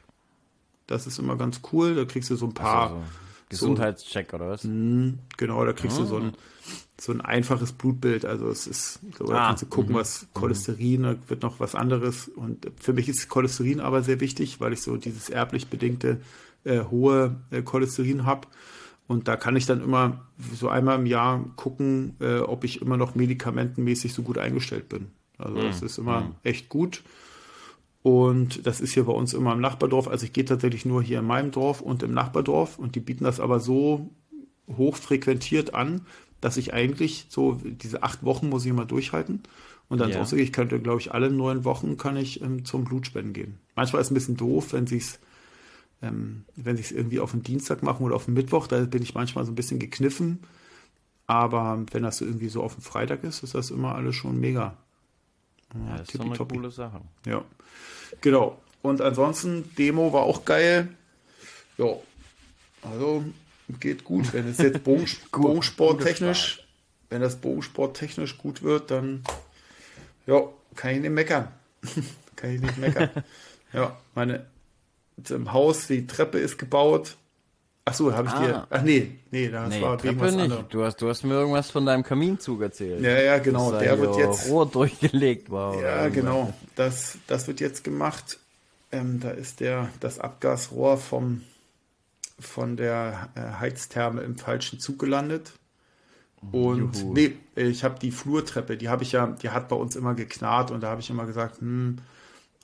Das ist immer ganz cool. Da kriegst du so ein paar. Also, Gesundheitscheck so, oder was? Mh, hm, genau, da kriegst oh. du so ein, so ein einfaches Blutbild. Also es ist, so, da ah, kannst du gucken, mh. was Cholesterin, da wird noch was anderes. Und für mich ist Cholesterin aber sehr wichtig, weil ich so dieses erblich bedingte äh, hohe äh, Cholesterin habe. Und da kann ich dann immer so einmal im Jahr gucken, äh, ob ich immer noch medikamentenmäßig so gut eingestellt bin. Also das mhm. ist immer mhm. echt gut. Und das ist hier bei uns immer im Nachbardorf. Also ich gehe tatsächlich nur hier in meinem Dorf und im Nachbardorf. Und die bieten das aber so hoch frequentiert an, dass ich eigentlich so diese acht Wochen muss ich immer durchhalten. Und ansonsten, ja. ich könnte, glaube ich, alle neun Wochen kann ich ähm, zum Blutspenden gehen. Manchmal ist es ein bisschen doof, wenn sie es ähm, wenn ich es irgendwie auf den Dienstag machen oder auf den Mittwoch, da bin ich manchmal so ein bisschen gekniffen. Aber wenn das irgendwie so auf den Freitag ist, ist das immer alles schon mega. Ja, das ist eine coole Sache. Ja, genau. Und ansonsten, Demo war auch geil. Ja, also geht gut. Wenn es jetzt Bogen, Bogensport technisch, wenn das Bogensport technisch gut wird, dann ja, kann ich nicht meckern. kann ich nicht meckern. ja, meine im Haus, die Treppe ist gebaut. Ach so, habe ich ah. dir. Ach nee, nee, das nee, war Treppe nicht. Du hast, du hast mir irgendwas von deinem Kaminzug erzählt. Ja, ja, genau. Der wird jetzt Rohr durchgelegt war. Ja, genau. Das, das wird jetzt gemacht. Ähm, da ist der das Abgasrohr vom von der äh, Heiztherme im falschen Zug gelandet. Und Juhu. nee, ich habe die Flurtreppe, die habe ich ja, die hat bei uns immer geknarrt und da habe ich immer gesagt, hm,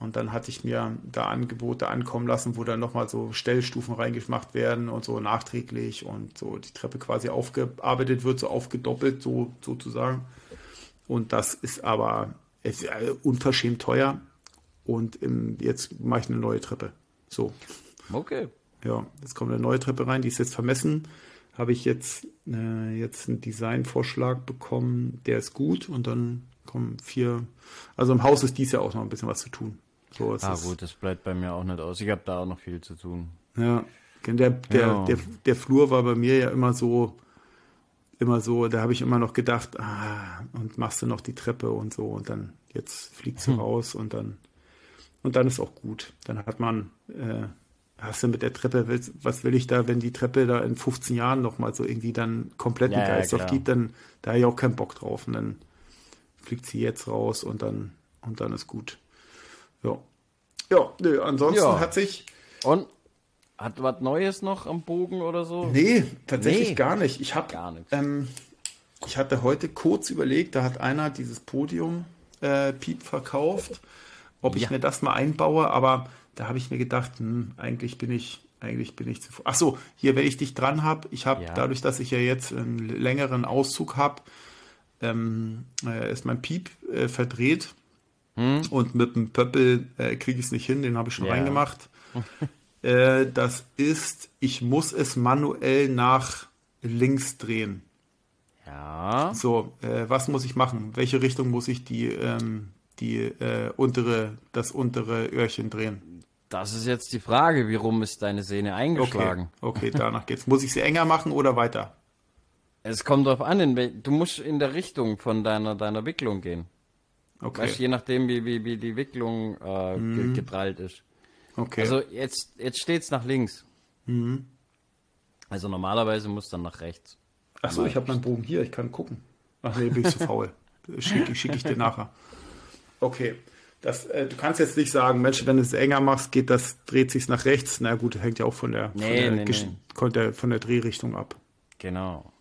und dann hatte ich mir da Angebote ankommen lassen, wo dann nochmal so Stellstufen reingemacht werden und so nachträglich und so die Treppe quasi aufgearbeitet wird, so aufgedoppelt, so sozusagen. Und das ist aber ist unverschämt teuer. Und im, jetzt mache ich eine neue Treppe. So. Okay. Ja, jetzt kommt eine neue Treppe rein, die ist jetzt vermessen. Habe ich jetzt, äh, jetzt einen Designvorschlag bekommen, der ist gut und dann kommen vier. Also im Haus ist dies ja auch noch ein bisschen was zu tun. So ah, gut, das bleibt bei mir auch nicht aus. Ich habe da auch noch viel zu tun. Ja, der, der, ja. Der, der Flur war bei mir ja immer so, immer so, da habe ich immer noch gedacht, ah, und machst du noch die Treppe und so und dann jetzt fliegst du hm. raus und dann und dann ist auch gut. Dann hat man, äh, hast du mit der Treppe, was will ich da, wenn die Treppe da in 15 Jahren nochmal so irgendwie dann komplett ja, Geist ja, aufgibt, dann da habe ich auch keinen Bock drauf. Und dann fliegt sie jetzt raus und dann und dann ist gut. Ja. Ja, nö, ansonsten ja. hat sich. Und hat was Neues noch am Bogen oder so? Nee, tatsächlich nee. gar nicht. Ich habe ähm, ich hatte heute kurz überlegt, da hat einer dieses Podium äh, Piep verkauft, ob ich ja. mir das mal einbaue, aber da habe ich mir gedacht, hm, eigentlich bin ich eigentlich bin ich zu. Ach so, hier, wenn ich dich dran habe, ich habe ja. dadurch, dass ich ja jetzt einen längeren Auszug habe, ähm, äh, ist mein Piep äh, verdreht. Hm? Und mit dem Pöppel äh, kriege ich es nicht hin, den habe ich schon ja. reingemacht. äh, das ist, ich muss es manuell nach links drehen. Ja. So, äh, was muss ich machen? Welche Richtung muss ich die, ähm, die äh, untere, das untere Öhrchen drehen? Das ist jetzt die Frage, wie rum ist deine Sehne eingeschlagen? Okay, okay danach geht's. Muss ich sie enger machen oder weiter? Es kommt darauf an, du musst in der Richtung von deiner, deiner Wicklung gehen. Okay. Weißt, je nachdem, wie, wie, wie die Wicklung äh, mhm. geprallt ist. Okay. Also jetzt, jetzt steht es nach links. Mhm. Also normalerweise muss dann nach rechts. Achso, ich habe meinen Bogen hier, ich kann gucken. Ach nee, bin ich zu faul. Schicke schick ich dir nachher. Okay. Das, äh, du kannst jetzt nicht sagen, Mensch, wenn du es enger machst, geht das, dreht sich nach rechts. Na gut, hängt ja auch von der, nee, von, der nee, nee. Der, von der Drehrichtung ab. Genau.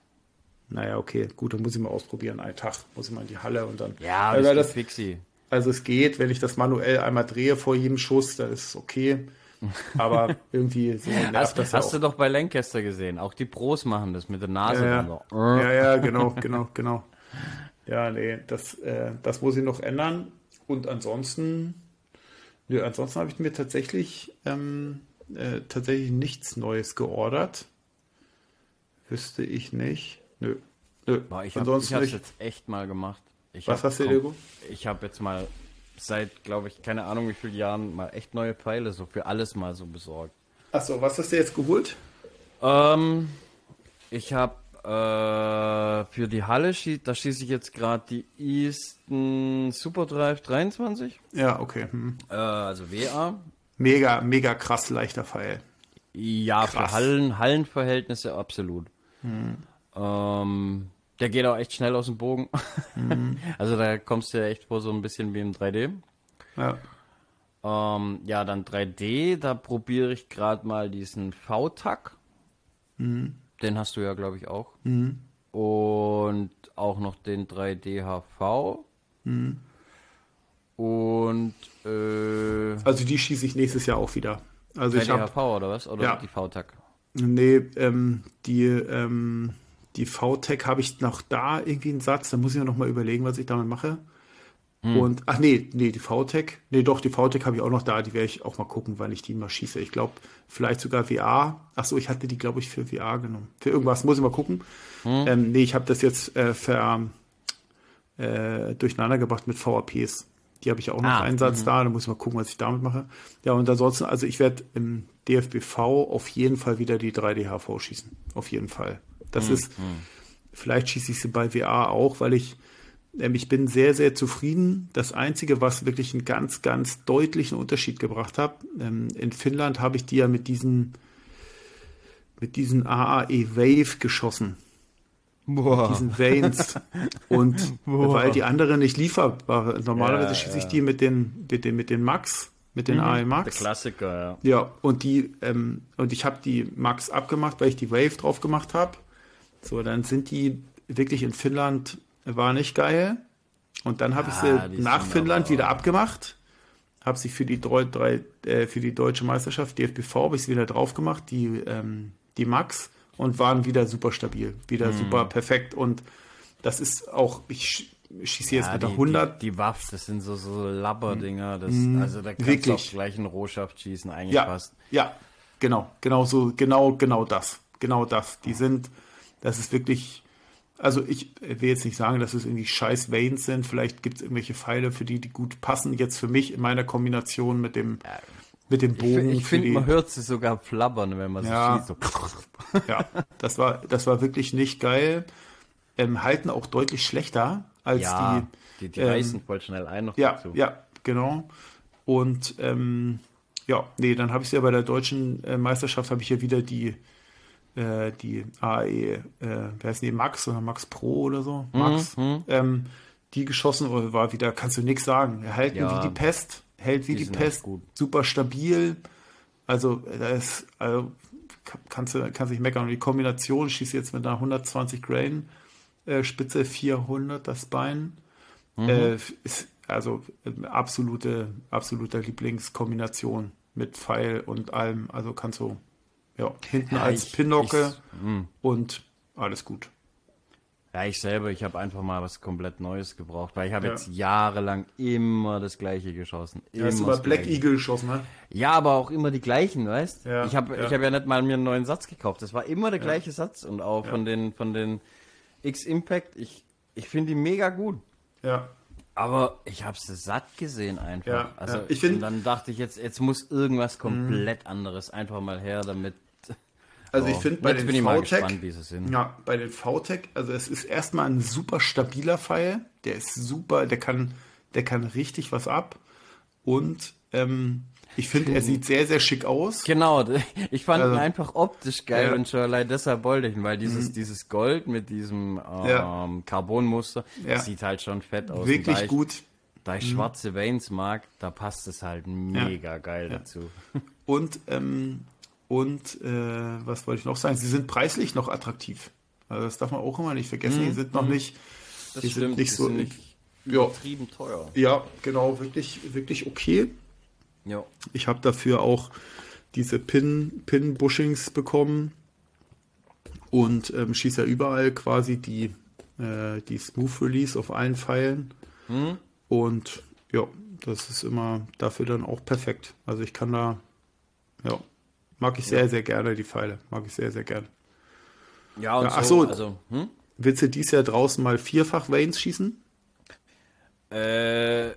Naja, okay, gut, dann muss ich mal ausprobieren. Einen Tag muss ich mal in die Halle und dann. Ja, das, das fixi. Also es geht, wenn ich das manuell einmal drehe vor jedem Schuss, dann ist es okay. Aber irgendwie so nervt das Hast ja du doch bei Lancaster gesehen. Auch die Pros machen das mit der Nase. Ja, ja, ja, ja genau, genau, genau. Ja, nee, das, äh, das muss ich noch ändern. Und ansonsten, nö, ansonsten habe ich mir tatsächlich, ähm, äh, tatsächlich nichts Neues geordert. Wüsste ich nicht. Nö. Nö. Boah, ich habe es jetzt echt mal gemacht. Ich Was hab, hast du, Diego? Ich habe jetzt mal seit, glaube ich, keine Ahnung wie viele Jahren mal echt neue Pfeile so für alles mal so besorgt. Achso, was hast du jetzt geholt? Ähm, ich habe äh, für die Halle, da schieße ich jetzt gerade die Easton Superdrive 23. Ja, okay. Hm. Äh, also WA. Mega, mega krass leichter Pfeil. Ja, krass. für Hallen, Hallenverhältnisse absolut. Hm. Ähm, der geht auch echt schnell aus dem Bogen. Mhm. Also da kommst du ja echt vor so ein bisschen wie im 3D. Ja. Ähm, ja, dann 3D, da probiere ich gerade mal diesen V-Tack. Mhm. Den hast du ja, glaube ich, auch. Mhm. Und auch noch den 3D HV. Mhm. Und äh, also die schieße ich nächstes Jahr auch wieder. Also 3D ich hab, HV oder was? Oder ja. die V-Tack? Nee, ähm, die ähm, die VTech habe ich noch da irgendwie einen Satz, da muss ich mir noch mal überlegen, was ich damit mache. Hm. Und, ach nee, nee, die VTech, nee, doch, die VTech habe ich auch noch da, die werde ich auch mal gucken, wann ich die mal schieße. Ich glaube, vielleicht sogar VR. Ach so, ich hatte die, glaube ich, für VR genommen. Für irgendwas, muss ich mal gucken. Hm. Ähm, nee, ich habe das jetzt äh, ver, äh, durcheinander gebracht mit VAPs. Die habe ich auch noch ah, Einsatz mhm. da, da muss ich mal gucken, was ich damit mache. Ja, und ansonsten, also ich werde im DFBV auf jeden Fall wieder die 3D-HV schießen. Auf jeden Fall. Das mhm. ist, vielleicht schieße ich sie bei VR auch, weil ich, ähm, ich bin sehr, sehr zufrieden. Das Einzige, was wirklich einen ganz, ganz deutlichen Unterschied gebracht hat, ähm, in Finnland habe ich die ja mit diesen, mit diesen AAE Wave geschossen. Boah. Diesen Vanes. Und Boah. weil die anderen nicht lieferbar, normalerweise ja, schieße ich die mit den, mit den, mit den Max mit den mhm, AE Max. Der Klassiker, ja. Ja, und die, ähm, und ich habe die Max abgemacht, weil ich die Wave drauf gemacht habe. So, dann sind die wirklich in Finnland, war nicht geil. Und dann habe ah, ich sie nach Finnland wieder abgemacht. Habe sie für die, drei, äh, für die deutsche Meisterschaft, DFBV, habe ich sie wieder drauf gemacht, die, ähm, die Max, und waren wieder super stabil, wieder mhm. super perfekt. Und das ist auch, ich schieße jetzt ja, mit der 100. Die, die, Waffs, das sind so, so Labberdinger. Das, mhm. also da kannst Wirklich. du auch gleich einen Rohschaft schießen, eigentlich ja, fast. Ja, genau, genau so, genau, genau das. Genau das. Die sind, das ist wirklich, also ich will jetzt nicht sagen, dass es irgendwie scheiß Veins sind. Vielleicht gibt es irgendwelche Pfeile, für die, die gut passen. Jetzt für mich in meiner Kombination mit dem, mit dem Bogen. Ich, ich finde, man hört sie sogar flabbern, wenn man sie ja, schießt. So. Ja, das war, das war wirklich nicht geil. Ähm, halten auch deutlich schlechter als ja, die. Die, die ähm, reißen voll schnell ein noch ja, dazu. Ja, genau. Und ähm, ja, nee, dann habe ich ja bei der deutschen äh, Meisterschaft habe ich ja wieder die äh, die AE, äh, wer heißt die, Max oder Max Pro oder so, mhm, Max, mhm, ähm, die geschossen war wieder, kannst du nichts sagen. Er hält ja, wie die Pest, hält wie die, die Pest, super stabil. Also da ist, also, kannst du kannst nicht meckern. Und die Kombination schießt jetzt mit einer 120 Grain äh, Spitze 400 das Bein. Mhm. Äh, ist also äh, absolute, absolute Lieblingskombination mit Pfeil und allem. Also kannst du ja hinten ja, als ich, Pinocke ich, hm. und alles gut. Ja, ich selber, ich habe einfach mal was komplett Neues gebraucht, weil ich habe ja. jetzt jahrelang immer das gleiche geschossen. Ja, hast du mal Black gleiche. Eagle geschossen, ne? Ja, aber auch immer die gleichen, weißt? Ja, ich habe ja. ich hab ja nicht mal mir einen neuen Satz gekauft. Das war immer der gleiche Satz und auch von den von den X-Impact, ich, ich finde die mega gut. Ja. Aber ich habe es satt gesehen einfach. Ja, also ja. ich finde. Dann dachte ich jetzt, jetzt muss irgendwas komplett mhm. anderes einfach mal her, damit. Also oh, ich finde bei den VTech, ja, bei den VTech, also es ist erstmal ein super stabiler Pfeil, der ist super, der kann, der kann richtig was ab und ähm, ich finde, er sieht sehr, sehr schick aus. Genau, ich fand also, ihn einfach optisch geil ja. und schon allein deshalb wollte ich ihn, weil dieses, mhm. dieses Gold mit diesem ähm, ja. Carbonmuster ja. sieht halt schon fett aus. Wirklich ich, gut. Da ich mhm. schwarze Veins mag, da passt es halt mega geil dazu. Und, ähm, und äh, was wollte ich noch sagen? Sie sind preislich noch attraktiv. Also das darf man auch immer nicht vergessen. Mhm. Die sind noch mhm. nicht, das die stimmt, sind nicht so nicht ja, teuer. Ja, genau, wirklich, wirklich okay. Ja. Ich habe dafür auch diese Pin, Pin-Bushings bekommen und ähm, schieße ja überall quasi die, äh, die Smooth Release auf allen Pfeilen. Hm? Und ja, das ist immer dafür dann auch perfekt. Also ich kann da, ja, mag ich sehr, ja. sehr gerne die Pfeile. Mag ich sehr, sehr gerne. Ja, und ja, ach so, also, hm? willst du dies Jahr draußen mal vierfach Vanes schießen? Äh,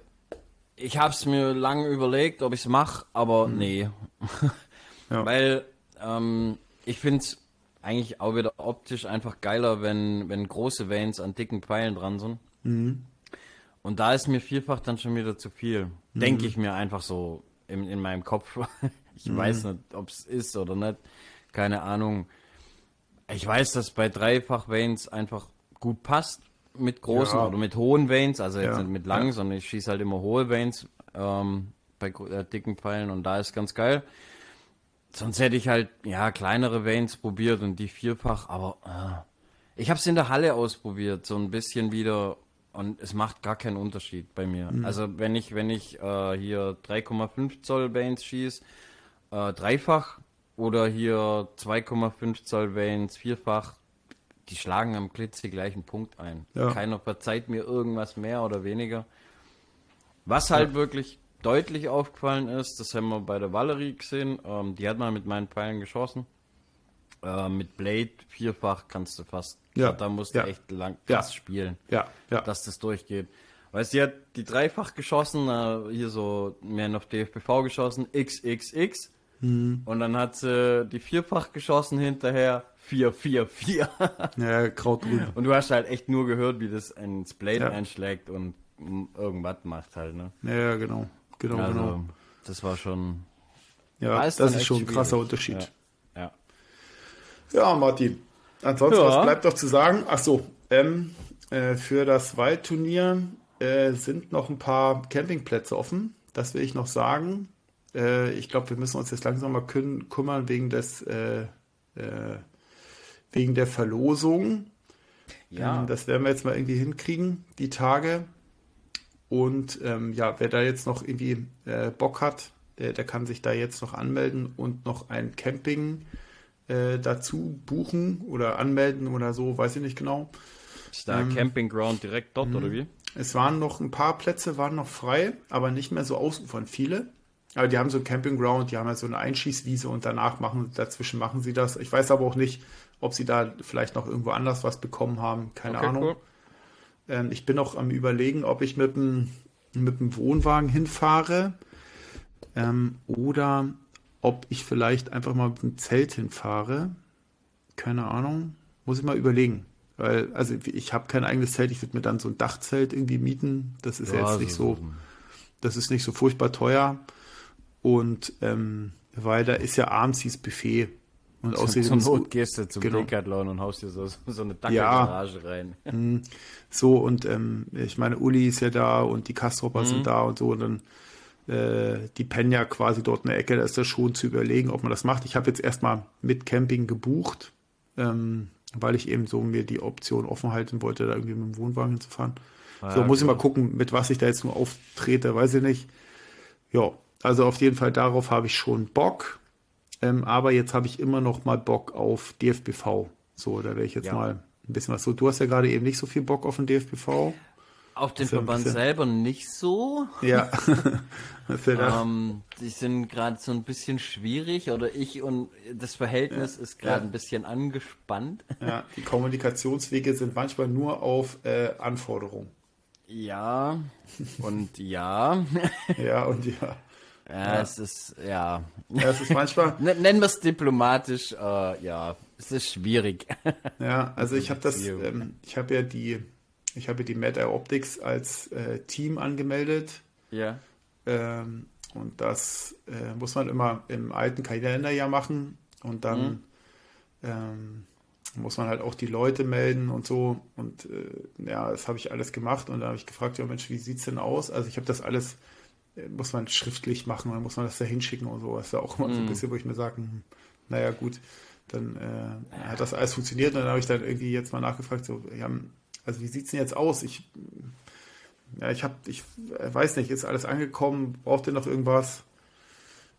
ich habe es mir lange überlegt, ob ich es mache, aber mhm. nee. ja. Weil ähm, ich finde es eigentlich auch wieder optisch einfach geiler, wenn, wenn große Veins an dicken Pfeilen dran sind. Mhm. Und da ist mir vielfach dann schon wieder zu viel. Mhm. Denke ich mir einfach so in, in meinem Kopf. ich mhm. weiß nicht, ob es ist oder nicht. Keine Ahnung. Ich weiß, dass bei dreifach Veins einfach gut passt mit großen ja. oder mit hohen Veins, also jetzt ja. nicht mit langen, ja. sondern ich schieße halt immer hohe Veins ähm, bei äh, dicken Pfeilen und da ist ganz geil. Sonst hätte ich halt ja kleinere Veins probiert und die vierfach, aber äh, ich habe es in der Halle ausprobiert, so ein bisschen wieder und es macht gar keinen Unterschied bei mir. Mhm. Also wenn ich wenn ich äh, hier 3,5 Zoll Veins schieße, äh, dreifach oder hier 2,5 Zoll Veins vierfach, die schlagen am gleichen Punkt ein. Ja. Keiner verzeiht mir irgendwas mehr oder weniger. Was halt ja. wirklich deutlich aufgefallen ist, das haben wir bei der Valerie gesehen, ähm, die hat mal mit meinen Pfeilen geschossen. Äh, mit Blade vierfach kannst du fast, ja. da musst du ja. echt lang krass spielen, ja. Ja. dass das durchgeht. Weißt du, die hat die dreifach geschossen, äh, hier so mehr noch DFBV geschossen, XXX. Mhm. Und dann hat sie die vierfach geschossen hinterher, 4, 4, 4. ja, Krautgrün. Und du hast halt echt nur gehört, wie das ins Blade ja. einschlägt und irgendwas macht halt, ne? Ja, genau. Genau, also, genau. Das war schon. Ja, das ist schon ein krasser Unterschied. Ja. Ja, ja Martin. Ansonsten, ja. was bleibt doch zu sagen? Ach so, ähm, äh, für das Waldturnier äh, sind noch ein paar Campingplätze offen. Das will ich noch sagen. Äh, ich glaube, wir müssen uns jetzt langsam mal küm kümmern wegen des äh, äh, wegen der Verlosung. Ja. Ähm, das werden wir jetzt mal irgendwie hinkriegen, die Tage. Und ähm, ja, wer da jetzt noch irgendwie äh, Bock hat, der, kann sich da jetzt noch anmelden und noch ein Camping äh, dazu buchen oder anmelden oder so, weiß ich nicht genau. Ist da ähm, Camping Ground direkt dort oder mhm. wie? Es waren noch ein paar Plätze waren noch frei, aber nicht mehr so ausufernd viele. Aber die haben so ein Campingground, die haben ja so eine Einschießwiese und danach machen, dazwischen machen sie das. Ich weiß aber auch nicht, ob sie da vielleicht noch irgendwo anders was bekommen haben. Keine okay, Ahnung. Cool. Ähm, ich bin auch am überlegen, ob ich mit dem, mit dem Wohnwagen hinfahre ähm, oder ob ich vielleicht einfach mal mit dem Zelt hinfahre. Keine Ahnung. Muss ich mal überlegen. Weil, also ich habe kein eigenes Zelt, ich würde mir dann so ein Dachzelt irgendwie mieten. Das ist ja, jetzt nicht so, das ist nicht so furchtbar teuer. Und ähm, weil da ist ja abends dieses Buffet. Und außerdem zur Not gehst du zum genau. Decathlon und haust dir so, so eine Dackelgarage ja. rein. Mhm. So, und ähm, ich meine, Uli ist ja da und die Kastropper mhm. sind da und so. Und dann äh, die pennen ja quasi dort in der Ecke. Da ist das schon zu überlegen, ob man das macht. Ich habe jetzt erstmal mit Camping gebucht, ähm, weil ich eben so mir die Option offen halten wollte, da irgendwie mit dem Wohnwagen hinzufahren. Ah, so, muss ich mal gucken, mit was ich da jetzt nur auftrete, weiß ich nicht. Ja, also auf jeden Fall darauf habe ich schon Bock. Ähm, aber jetzt habe ich immer noch mal Bock auf DFBV. So, da werde ich jetzt ja. mal ein bisschen was so. Du hast ja gerade eben nicht so viel Bock auf den DFBV. Auf den Verband selber nicht so. Ja. ähm, die sind gerade so ein bisschen schwierig oder ich und das Verhältnis ja. ist gerade ja. ein bisschen angespannt. Ja, die Kommunikationswege sind manchmal nur auf äh, Anforderung. Ja und ja. ja und ja. Ja, ja, es ist, ja. Ja, es ist manchmal. Nennen wir es diplomatisch, äh, ja, es ist schwierig. ja, also ich habe das, ähm, ich habe ja die, ich habe die Meta Optics als äh, Team angemeldet. Ja. Ähm, und das äh, muss man immer im alten Kalenderjahr machen und dann mhm. ähm, muss man halt auch die Leute melden und so. Und äh, ja, das habe ich alles gemacht und da habe ich gefragt, ja Mensch, wie sieht es denn aus? Also ich habe das alles muss man schriftlich machen, dann muss man das da hinschicken und so. Das ist ja auch immer mm. so ein mhm. bisschen, wo ich mir sage, hm, naja gut, dann äh, hat das alles funktioniert und dann habe ich dann irgendwie jetzt mal nachgefragt, so, ja, also wie sieht es denn jetzt aus? Ich, ja, ich habe, ich weiß nicht, ist alles angekommen, braucht ihr noch irgendwas?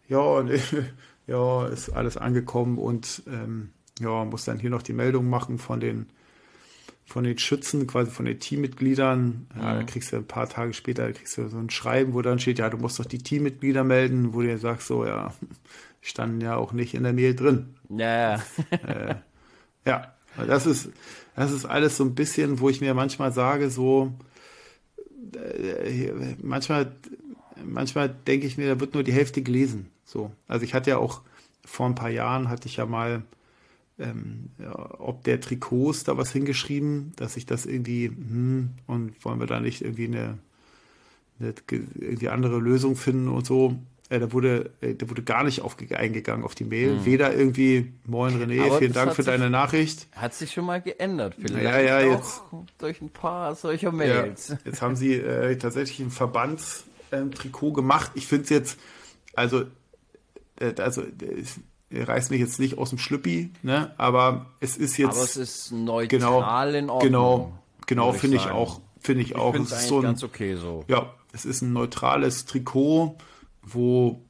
Ja, nee, ja, ist alles angekommen und ähm, ja, muss dann hier noch die Meldung machen von den von den Schützen, quasi von den Teammitgliedern. Ja, mhm. da kriegst du ein paar Tage später kriegst du so ein Schreiben, wo dann steht, ja, du musst doch die Teammitglieder melden, wo du sagst, so, ja, standen ja auch nicht in der Mail drin. Ja. äh, ja, das ist, das ist alles so ein bisschen, wo ich mir manchmal sage, so, äh, manchmal, manchmal denke ich mir, da wird nur die Hälfte gelesen. So. Also ich hatte ja auch vor ein paar Jahren hatte ich ja mal ähm, ob der Trikots da was hingeschrieben, dass ich das irgendwie, hm, und wollen wir da nicht irgendwie eine, eine irgendwie andere Lösung finden und so. Äh, da wurde, äh, da wurde gar nicht auf, eingegangen auf die Mail. Mhm. Weder irgendwie, moin René, Aber vielen Dank für sich, deine Nachricht. Hat sich schon mal geändert, vielleicht. Ja, ja, jetzt. Durch ein paar solcher Mails. Ja, jetzt haben sie äh, tatsächlich ein Verbandstrikot gemacht. Ich finde es jetzt, also, äh, also, reißt mich jetzt nicht aus dem Schlüppi, ne? aber es ist jetzt. Aber es ist neutral genau, in Ordnung. Genau, genau finde ich auch. Finde ich, ich auch. Es ist so ein, ganz okay so. Ja, es ist ein neutrales Trikot, wo,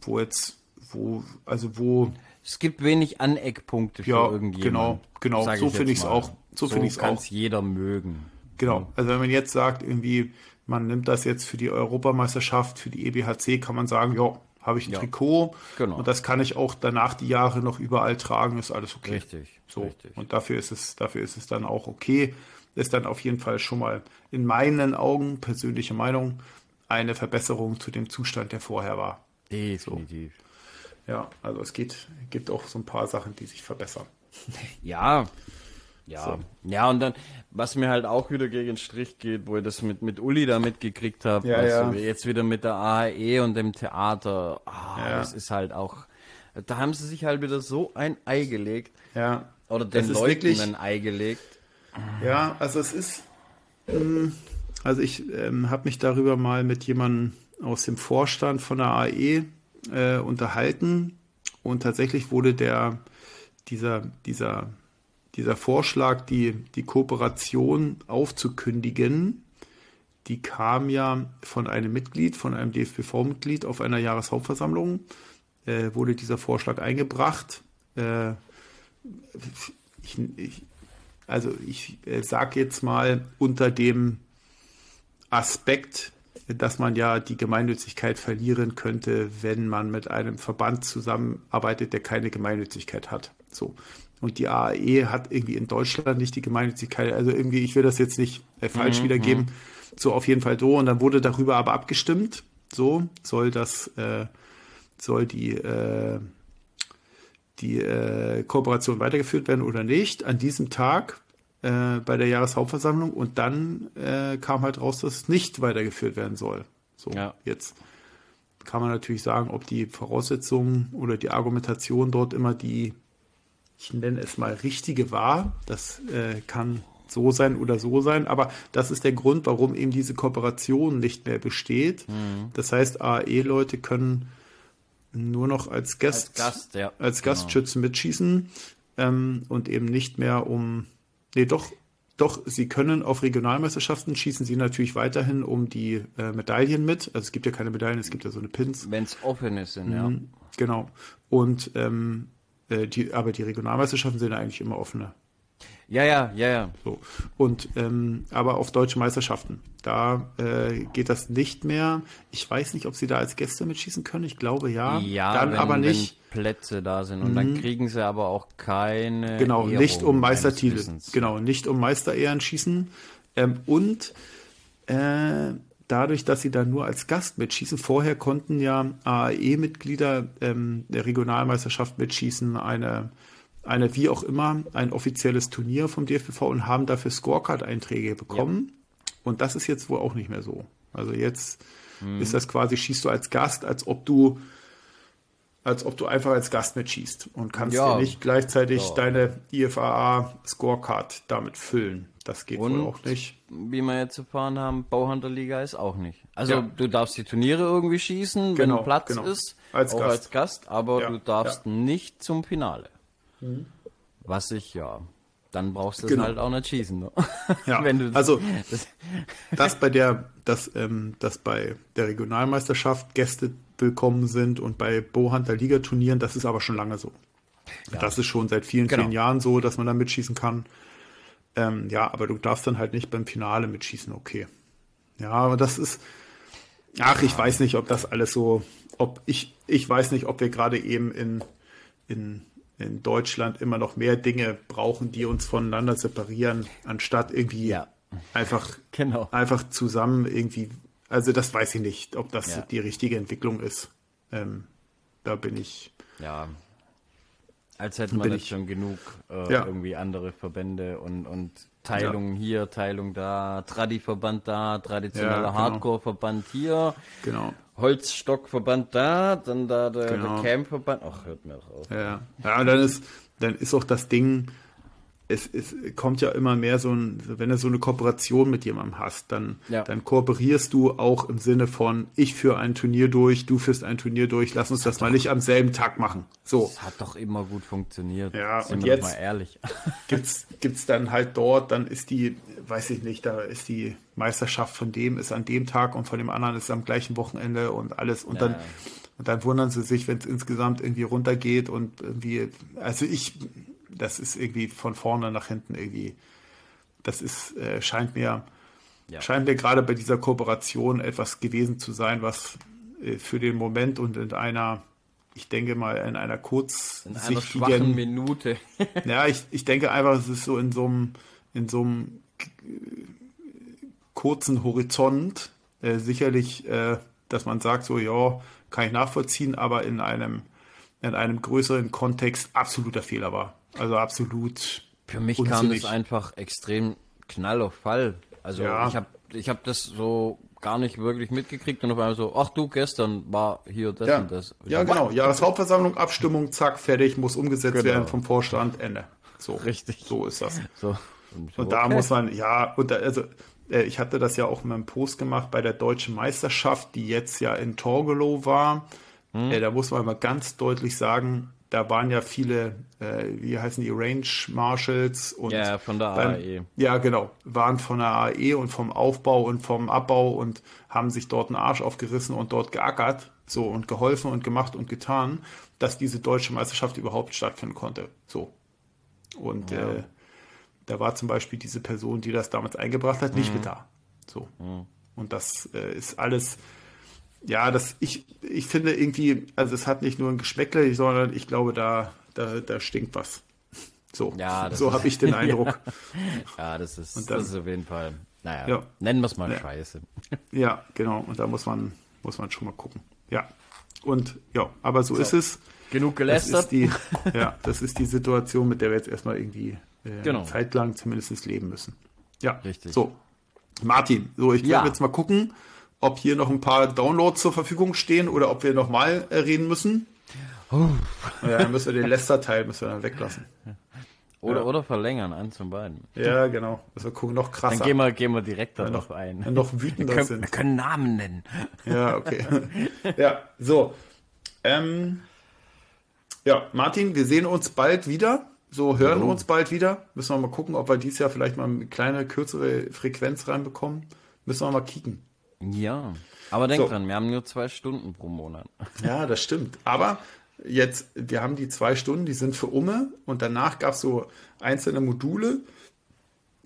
wo jetzt, wo, also wo. Es gibt wenig Aneckpunkte für ja, irgendjemanden. Genau, genau. So finde ich es auch. So, so finde ich es auch. Kann jeder mögen. Genau. Also wenn man jetzt sagt, irgendwie, man nimmt das jetzt für die Europameisterschaft, für die EBHC, kann man sagen, ja, habe ich ein ja, Trikot genau. und das kann ich auch danach die Jahre noch überall tragen, ist alles okay. Richtig. So. Richtig. Und dafür ist es, dafür ist es dann auch okay. Ist dann auf jeden Fall schon mal in meinen Augen, persönliche Meinung, eine Verbesserung zu dem Zustand, der vorher war. Definitiv. So. Ja, also es geht, gibt auch so ein paar Sachen, die sich verbessern. Ja, ja, so. ja, und dann, was mir halt auch wieder gegen den Strich geht, wo ich das mit, mit Uli da mitgekriegt habe, ja, also ja. jetzt wieder mit der AHE und dem Theater, ah, ja. das ist halt auch, da haben sie sich halt wieder so ein Ei gelegt. Ja. Oder den Leuten wirklich, ein Ei gelegt. Ja, also es ist, ähm, also ich ähm, habe mich darüber mal mit jemandem aus dem Vorstand von der AE äh, unterhalten und tatsächlich wurde der, dieser, dieser, dieser Vorschlag, die, die Kooperation aufzukündigen, die kam ja von einem Mitglied, von einem DFBV-Mitglied auf einer Jahreshauptversammlung, äh, wurde dieser Vorschlag eingebracht. Äh, ich, ich, also ich äh, sage jetzt mal unter dem Aspekt, dass man ja die Gemeinnützigkeit verlieren könnte, wenn man mit einem Verband zusammenarbeitet, der keine Gemeinnützigkeit hat. So. Und die AAE hat irgendwie in Deutschland nicht die Gemeinnützigkeit. Also irgendwie, ich will das jetzt nicht äh, falsch mhm, wiedergeben. Mhm. So auf jeden Fall so. Und dann wurde darüber aber abgestimmt. So soll das, äh, soll die, äh, die äh, Kooperation weitergeführt werden oder nicht. An diesem Tag äh, bei der Jahreshauptversammlung und dann äh, kam halt raus, dass es nicht weitergeführt werden soll. So, ja. jetzt kann man natürlich sagen, ob die Voraussetzungen oder die Argumentation dort immer die, ich nenne es mal, richtige war. Das äh, kann so sein oder so sein, aber das ist der Grund, warum eben diese Kooperation nicht mehr besteht. Mhm. Das heißt, AE-Leute können nur noch als Gast, als, Gast, ja. als genau. Gastschützen mitschießen ähm, und eben nicht mehr um Nee, doch, doch, sie können auf Regionalmeisterschaften schießen sie natürlich weiterhin um die äh, Medaillen mit. Also es gibt ja keine Medaillen, es gibt ja so eine Pins. Wenn es offene sind, mhm, ja. Genau. Und ähm, äh, die, aber die Regionalmeisterschaften sind eigentlich immer offene. Ja, ja, ja, ja. So. Und ähm, aber auf deutsche Meisterschaften, da äh, geht das nicht mehr. Ich weiß nicht, ob sie da als Gäste mitschießen können. Ich glaube ja. Ja, dann wenn, aber nicht. Plätze da sind und mhm. dann kriegen sie aber auch keine. Genau, Ehrung nicht um Meistertitel. Genau, nicht um Meisterehren schießen. Ähm, und äh, dadurch, dass sie da nur als Gast mitschießen, vorher konnten ja AAE-Mitglieder ähm, der Regionalmeisterschaft mitschießen, eine eine wie auch immer ein offizielles Turnier vom DFBV und haben dafür Scorecard-Einträge bekommen. Ja. Und das ist jetzt wohl auch nicht mehr so. Also jetzt mhm. ist das quasi, schießt du als Gast, als ob du als ob du einfach als Gast mitschießt und kannst ja. dir nicht gleichzeitig ja. deine IFAA Scorecard damit füllen. Das geht und, wohl auch nicht. Wie wir jetzt erfahren haben, Bauhunterliga ist auch nicht. Also ja. du darfst die Turniere irgendwie schießen, genau, wenn Platz genau. ist, als auch Gast. als Gast, aber du darfst nicht zum Finale. Mhm. Was ich, ja, dann brauchst du genau. es halt auch nicht schießen. Ne? Ja, also das, das, bei der, dass, ähm, dass bei der Regionalmeisterschaft Gäste willkommen sind und bei Bohunter Ligaturnieren, das ist aber schon lange so. Ja. Das ist schon seit vielen, genau. vielen Jahren so, dass man da mitschießen kann. Ähm, ja, aber du darfst dann halt nicht beim Finale mitschießen, okay. Ja, aber das ist, ach, ich weiß nicht, ob das alles so, ob ich, ich weiß nicht, ob wir gerade eben in, in in Deutschland immer noch mehr Dinge brauchen, die uns voneinander separieren, anstatt irgendwie ja. einfach, genau. einfach zusammen irgendwie. Also das weiß ich nicht, ob das ja. die richtige Entwicklung ist. Ähm, da bin ich. Ja. Als hätten wir jetzt schon genug äh, ja. irgendwie andere Verbände und, und Teilungen hier, Teilung da, Tradi-Verband da, traditioneller genau. Hardcore-Verband hier. Genau. Holzstockverband da, dann da der, genau. der Campverband. Ach, hört mir doch auf. Ja, ja dann ist, dann ist auch das Ding, es, es kommt ja immer mehr so ein, wenn du so eine Kooperation mit jemandem hast, dann, ja. dann kooperierst du auch im Sinne von, ich führe ein Turnier durch, du führst ein Turnier durch, lass uns das, das mal nicht am selben Tag machen. So. Das hat doch immer gut funktioniert. Ja, Sind und jetzt mal ehrlich. gibt's, gibt's dann halt dort, dann ist die, weiß ich nicht, da ist die Meisterschaft von dem ist an dem Tag und von dem anderen ist am gleichen Wochenende und alles und ja. dann und dann wundern sie sich, wenn es insgesamt irgendwie runtergeht und irgendwie, also ich, das ist irgendwie von vorne nach hinten irgendwie, das ist, äh, scheint mir, ja. scheint mir gerade bei dieser Kooperation etwas gewesen zu sein, was äh, für den Moment und in einer, ich denke mal, in einer kurzsichtigen in einer Minute. ja, ich, ich denke einfach, es ist so in so einem, in so einem kurzen Horizont äh, sicherlich, äh, dass man sagt, so, ja, kann ich nachvollziehen, aber in einem, in einem größeren Kontext absoluter Fehler war. Also absolut. Für mich unsinnig. kam es einfach extrem knall auf Fall. Also ja. ich habe ich hab das so gar nicht wirklich mitgekriegt und auf einmal so, ach du, gestern war hier das ja. und das. Ja, genau. Jahreshauptversammlung, Abstimmung, zack, fertig, muss umgesetzt genau. werden vom Vorstand, Ende. So. Richtig. So ist das. So. Und, und da muss man, ja, und da, also äh, ich hatte das ja auch in meinem Post gemacht bei der deutschen Meisterschaft, die jetzt ja in Torgelow war. hm. äh, da muss man mal ganz deutlich sagen, da waren ja viele, äh, wie heißen die, Range Marshals und ja, von der beim, AE. Ja, genau, waren von der AE und vom Aufbau und vom Abbau und haben sich dort einen Arsch aufgerissen und dort geackert, so und geholfen und gemacht und getan, dass diese deutsche Meisterschaft überhaupt stattfinden konnte. So. Und ja. äh, da war zum Beispiel diese Person, die das damals eingebracht hat, nicht mhm. mit da. So. Mhm. Und das äh, ist alles ja, das, ich, ich finde irgendwie, also es hat nicht nur ein Geschmäckle, sondern ich glaube, da, da, da stinkt was. So, ja, so habe ich den Eindruck. ja, das ist, dann, das ist auf jeden Fall, naja, ja, nennen wir es mal ja, scheiße. ja, genau, und da muss man, muss man schon mal gucken. Ja, und ja, aber so, so. ist es. Genug gelästert. Das ist die, ja, das ist die Situation, mit der wir jetzt erstmal irgendwie äh, genau. zeitlang zumindest leben müssen. Ja, richtig. So, Martin, so, ich werde jetzt mal gucken, ob hier noch ein paar Downloads zur Verfügung stehen oder ob wir nochmal äh, reden müssen. Oh. Ja, dann müssen wir den Lester-Teil müssen wir dann weglassen. Oder, ja. oder verlängern, an zum beiden. Ja, genau. Also gucken noch krasser. Dann gehen wir, gehen wir direkt da noch ein. Noch wütender wir können, sind. Wir können Namen nennen. Ja, okay. ja, so. Ähm, ja, Martin, wir sehen uns bald wieder. So, hören oh. uns bald wieder. Müssen wir mal gucken, ob wir dieses Jahr vielleicht mal eine kleine, kürzere Frequenz reinbekommen. Müssen wir mal kicken. Ja, aber denk so. dran, wir haben nur zwei Stunden pro Monat. Ja, das stimmt. Aber jetzt, wir haben die zwei Stunden, die sind für Umme und danach gab es so einzelne Module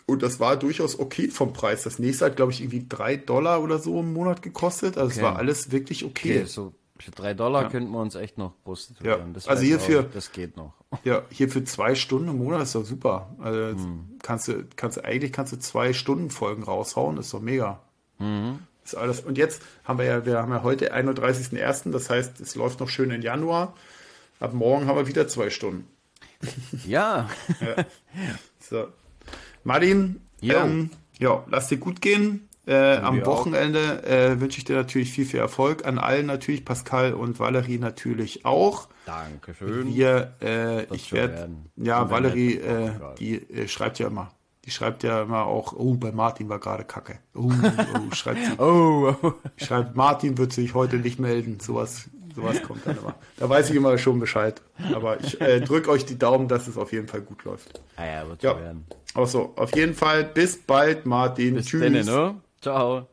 und das war durchaus okay vom Preis. Das nächste hat, glaube ich, irgendwie drei Dollar oder so im Monat gekostet. Also okay. es war alles wirklich okay. okay so für drei Dollar ja. könnten wir uns echt noch prostituieren. Ja. also hier für, das geht noch. Ja, hier für zwei Stunden im Monat ist doch super. Also hm. kannst du, kannst du, eigentlich kannst du zwei Stunden Folgen raushauen, ist doch mega. Mhm. Ist alles. Und jetzt haben wir ja, wir haben ja heute 31.01., das heißt, es läuft noch schön in Januar. Ab morgen haben wir wieder zwei Stunden. Ja. ja. So. Martin, ähm, ja, lass dir gut gehen. Äh, am Wochenende äh, wünsche ich dir natürlich viel, viel Erfolg. An allen natürlich, Pascal und Valerie natürlich auch. Dankeschön. Wir, äh, ich werde, ja, Valerie, äh, die äh, schreibt ja immer die schreibt ja immer auch, oh, bei Martin war gerade Kacke. Oh, oh, schreibt sie. oh, oh. Schreibt, Martin wird sich heute nicht melden. Sowas, sowas kommt dann immer. Da weiß ich immer schon Bescheid. Aber ich äh, drücke euch die Daumen, dass es auf jeden Fall gut läuft. Ah ja, wird ja. werden. Auch so, auf jeden Fall. Bis bald, Martin. Bis Tschüss. Dann, ne? Ciao.